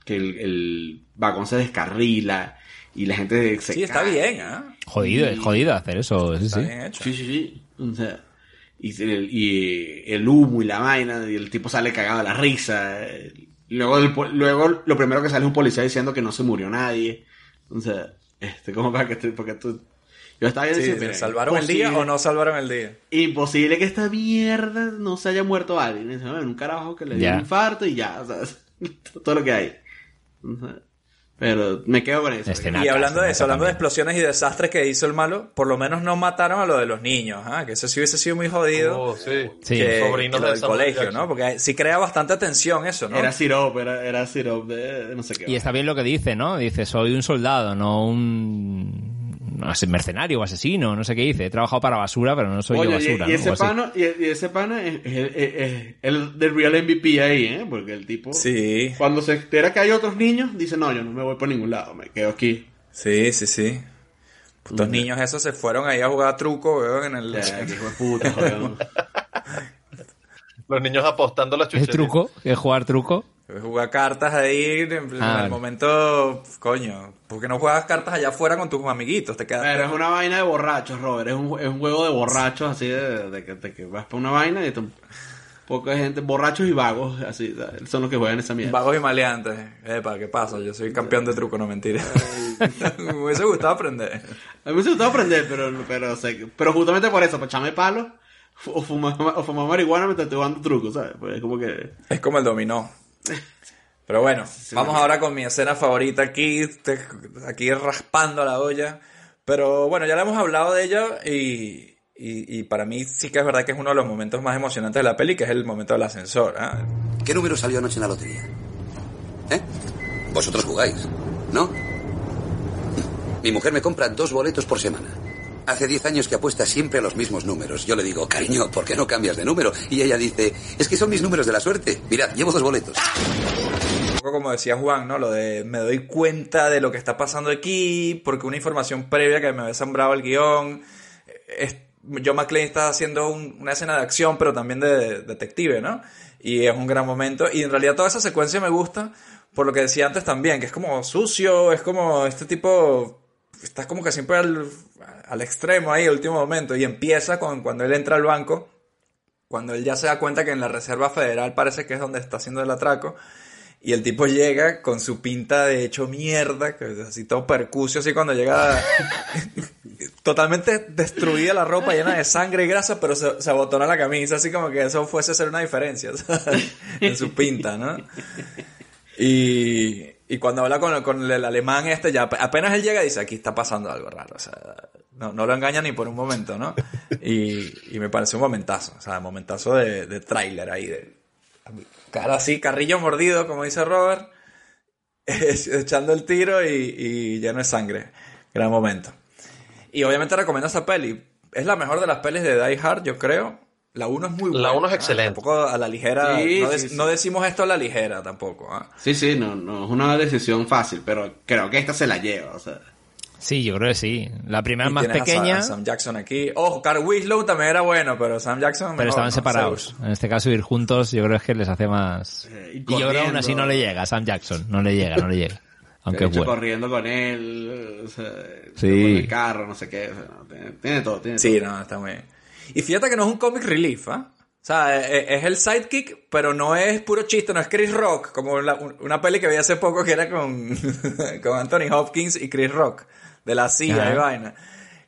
que el, el vagón se descarrila y la gente se Sí, está bien, ¿ah? Jodido, es jodido hacer eso, sí, Está sí. bien hecho. Sí, sí, sí. O sea, y, el, y el humo y la vaina, y el tipo sale cagado de la risa. Luego, el luego lo primero que sale es un policía diciendo que no se murió nadie. O sea, este, como para que porque tú... Yo estaba Sí, diciendo, ¿Salvaron el día o no salvaron el día? Imposible que esta mierda no se haya muerto alguien. Y dice, "Bueno, un carajo que le dio Ya. un infarto y ya, o sea, todo lo que hay. O sea, Pero me quedo con eso. y hablando de eso, hablando de explosiones y desastres que hizo el malo, por lo menos no mataron a lo de los niños, ¿ah? que eso sí hubiese sido muy jodido. Oh, sí. Sí. que, Sobrinos que lo de del colegio, Jackson. ¿no? Porque sí crea bastante tensión eso, ¿no? Era sirop, era, era sirop de, no sé qué. Y está bien lo que dice, ¿no? Dice, soy un soldado, no un mercenario o asesino, no sé qué dice. He trabajado para basura, pero no soy Oye, yo basura. y, ¿no? ese O así. pana, y, y ese pana es, es- es- es el del real MVP ahí, ¿eh? Porque el tipo, Sí, cuando se entera que hay otros niños, dice, no, yo no me voy por ningún lado, me quedo aquí. sí, sí, sí. Estos niños esos se fueron ahí a jugar truco, weón, en el... Ya, que hijo de puta, joder. Los niños apostando las ¿Es truco? ¿Es jugar truco? Jugar cartas ahí en, Ah, el vale. momento, coño, ¿por qué no juegas cartas allá afuera con tus amiguitos? Te quedas... Pero es una vaina de borrachos, Robert. Es un, es un juego de borrachos, así de, de que, de que vas para una vaina y te, poca gente, borrachos y vagos, así, son los que juegan esa mierda. Vagos y maleantes. Epa, ¿qué pasa? Yo soy campeón de truco, no mentira. Me hubiese gustado aprender. A mí me hubiese gustado aprender, pero, pero, sé- pero justamente por eso, para echarme palo o fumar, o fumar marihuana mientras estoy jugando trucos, ¿sabes? Pues es como que... Es como el dominó. Pero bueno, vamos ahora con mi escena favorita aquí, te- aquí raspando la olla. Pero bueno, ya le hemos hablado de ella y, y, y para mí sí que es verdad que es uno de los momentos más emocionantes de la peli, que es el momento del ascensor. ¿ah? ¿Qué número salió anoche en la lotería? ¿Eh? Vosotros jugáis, ¿no? Mi mujer me compra dos boletos por semana. Hace 10 años que apuesta siempre a los mismos números. Yo le digo, cariño, ¿por qué no cambias de número? Y ella dice, es que son mis números de la suerte. Mirad, llevo dos boletos. Un poco como decía Juan, ¿no? Lo de me doy cuenta de lo que está pasando aquí, porque una información previa que me había sembrado el guion. Es, John McClane está haciendo un- una escena de acción, pero también de detective, ¿no? Y es un gran momento. Y en realidad toda esa secuencia me gusta por lo que decía antes también, que es como sucio, es como este tipo. Está como que siempre al, al extremo ahí, el último momento. Y empieza con cuando él entra al banco, cuando él ya se da cuenta que en la Reserva Federal parece que es donde está haciendo el atraco. Y el tipo llega con su pinta de hecho mierda, que así todo percucio, así cuando llega totalmente destruida la ropa, llena de sangre y grasa, pero se, se abotona la camisa, así como que eso fuese a ser una diferencia ¿sabes? en su pinta, ¿no? Y, y cuando habla con, con el alemán este, ya apenas él llega dice, aquí está pasando algo raro, o sea, no, no lo engaña ni por un momento, ¿no? Y, y me parece un momentazo, o sea, momentazo de, de tráiler ahí, de cara así, carrillo mordido, como dice Robert, echando el tiro y, y lleno de sangre. Gran momento. Y obviamente recomiendo esta peli. Es la mejor de las pelis de Die Hard, yo creo. La 1 es muy buena. La 1 es excelente. Tampoco a la ligera. Sí, no, de- sí, sí. no decimos esto a la ligera tampoco. ¿ah? Sí, sí, no, no es una decisión fácil, pero creo que esta se la lleva, o sea. Sí, yo creo que sí. La primera Y es más a pequeña, Sam, Jackson aquí. Ojo, Carl Winslow también era bueno, pero Sam Jackson. pero estaban ¿no? separados. En este caso, ir juntos, yo creo que les hace más. y y yo creo que aún así no le llega a Sam Jackson. No le llega, no le llega. Aunque bueno. corriendo con él, o sea, Sí. con el carro, no sé qué, o sea, no, tiene, tiene todo, tiene Sí, todo. no, está muy bien. Y fíjate que no es un comic relief, ¿ah? O sea, e- e- es el sidekick, pero no es puro chiste, no es Chris Rock, como la- un- una peli que vi hace poco que era con, con Anthony Hopkins y Chris Rock, de la CIA Ajá. y vaina.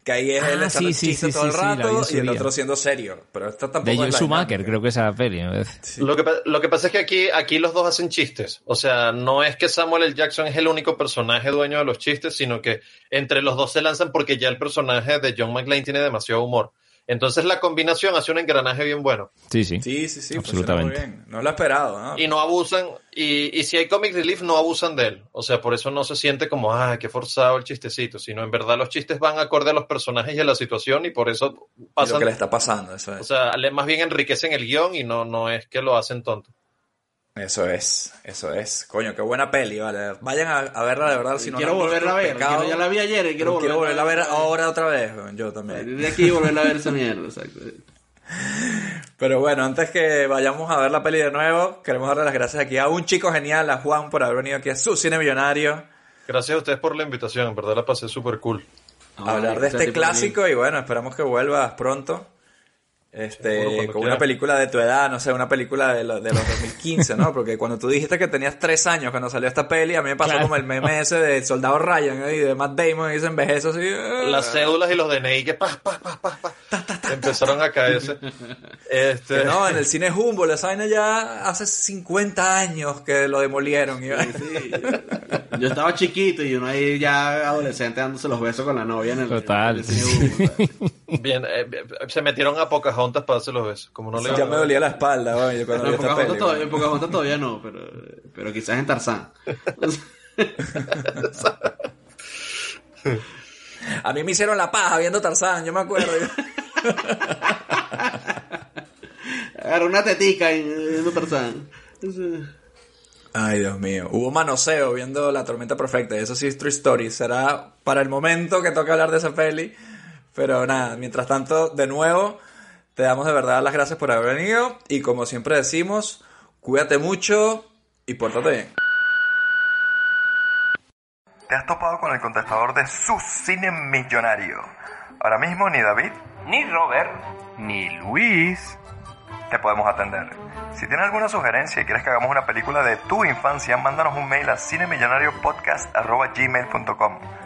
Que ahí es él Ah, echando sí, sí, todo el sí, la rato y el otro siendo serio. Pero esta tampoco De es Joel la Schumacher, creo que esa peli. me parece. Lo que, lo que pasa es que aquí, aquí los dos hacen chistes. O sea, no es que Samuel L. Jackson es el único personaje dueño de los chistes, sino que entre los dos se lanzan porque ya el personaje de John McClane tiene demasiado humor. Entonces la combinación hace un engranaje bien bueno. Sí, sí. Sí, sí, sí, Absolutamente. funciona muy bien. No lo he esperado, ¿no? Y no abusan, y, y si hay comic relief, no abusan de él. O sea, por eso no se siente como, ah, qué forzado el chistecito, sino en verdad los chistes van acorde a los personajes y a la situación y por eso Y lo pasan. que le está pasando, eso es. O sea, le- más bien enriquecen el guion y no, no es que lo hacen tonto. Eso es, eso es. Coño, qué buena peli, vale. Vayan a, a verla de verdad, si no quiero la han volverla a ver, pecado. quiero- ya la vi ayer y quiero Pero quiero volverla volverla a a ver ahora otra vez, yo también. De aquí volverla a ver esa mierda, exacto. Pero bueno, antes que vayamos a ver la peli de nuevo, queremos darle las gracias aquí a un chico genial, a Juan, por haber venido aquí a su cine millonario Gracias a ustedes por la invitación, en verdad la pasé súper cool. hablar de este clásico y bueno, esperamos que vuelvas pronto. Este, con quiera. una película de tu edad, no sé, una película de, lo- de los 2015, ¿no? Porque cuando tú dijiste que tenías tres años cuando salió esta peli, a mí me pasó Claro. como el meme ese de Soldado Ryan ¿eh? y de Matt Damon y se envejece así. eh. Las cédulas y los DNI que pa, pa, pa, pa, pa, empezaron a caerse. Este, Que no, en el cine Humboldt, esa vaina ya hace 50 años que lo demolieron. y- Yo estaba chiquito y uno ahí ya adolescente dándose los besos con la novia en el Total. en el cine. Bien, eh, eh, se metieron a Pocahontas para darse los besos. Como no le ya me dolía la espalda, oye, cuando No, vi en esta peli. todavía, en Pocahontas todavía no, pero, pero quizás en Tarzán. A mí me hicieron la paja viendo Tarzán, yo me acuerdo. Agarró una tetica viendo Tarzán. Ay, Dios mío. Hubo manoseo viendo La Tormenta Perfecta. y Eso sí es True Story. Será para el momento que toque hablar de esa peli. Pero nada, mientras tanto, de nuevo, te damos de verdad las gracias por haber venido. Y como siempre decimos, cuídate mucho y pórtate bien. ¿Te has topado con el contestador de su cine millonario? Ahora mismo ni David, ni Robert, ni Luis te podemos atender. Si tienes alguna sugerencia y quieres que hagamos una película de tu infancia, mándanos un mail a cinemillonariopodcast.gmail.com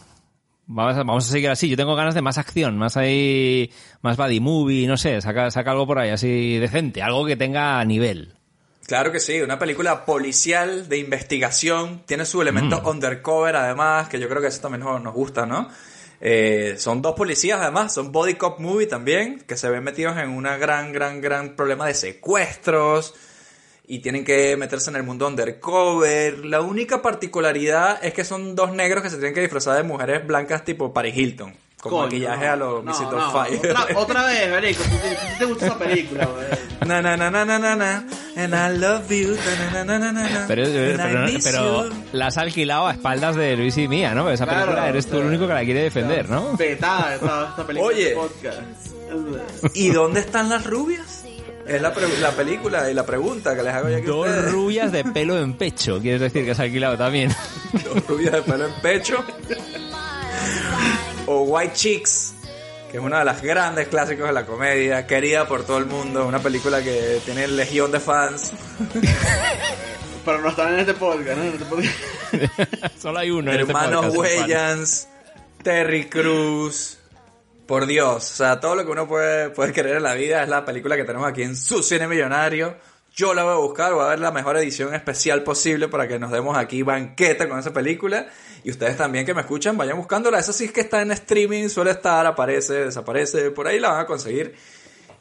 vamos a, vamos a seguir así. Yo tengo ganas de más acción, más ahí, más body movie, no sé, saca, saca algo por ahí así decente, algo que tenga nivel. Claro que sí, una película policial de investigación, tiene su elemento Mm. undercover además, que yo creo que eso también nos, nos gusta, ¿no? Eh, son dos policías además, son body cop movie también, que se ven metidos en una gran, gran, gran problema de secuestros y tienen que meterse en el mundo undercover. La única particularidad es que son dos negros que se tienen que disfrazar de mujeres blancas tipo Paris Hilton, con Coño, maquillaje no, a los no, Visitor no, Fire. Otra, otra vez, marico, ¿tú te, tú te gusta esa película, güey? Na, na, na, na, na, na, na. And I love you. na, na, na, na, na, Pero, I pero, pero la has alquilado a espaldas de Luis y mía, ¿no? Esa Claro, película eres tú el único que la quiere defender, ¿no? Vetada esta, esta película Oye. de podcast. ¿Y dónde están las rubias? Es la, pre- la película y la pregunta que les hago yo aquí a Dos ustedes. rubias de pelo en pecho, quieres decir que has alquilado también. Dos rubias de pelo en pecho. o White Chicks, que es una de las grandes clásicos de la comedia, querida por todo el mundo, una película que tiene legión de fans. Pero no están en este podcast, ¿no? En este podcast. Solo hay uno. en este Hermanos podcast. Wayans, Terry Cruz. Por Dios, o sea, todo lo que uno puede, puede querer en la vida es la película que tenemos aquí en su cine millonario. Yo la voy a buscar, voy a ver la mejor edición especial posible para que nos demos aquí banqueta con esa película. Y ustedes también que me escuchan, vayan buscándola. Eso sí es que está en streaming, suele estar, aparece, desaparece, por ahí la van a conseguir.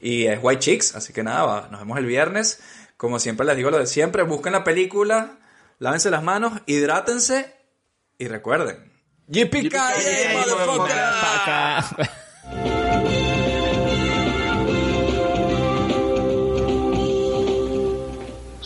Y es White Chicks, así que nada, va, nos vemos el viernes. Como siempre les digo lo de siempre, busquen la película, lávense las manos, hidrátense y recuerden. ¡Yippee-ki-yay, motherfucker!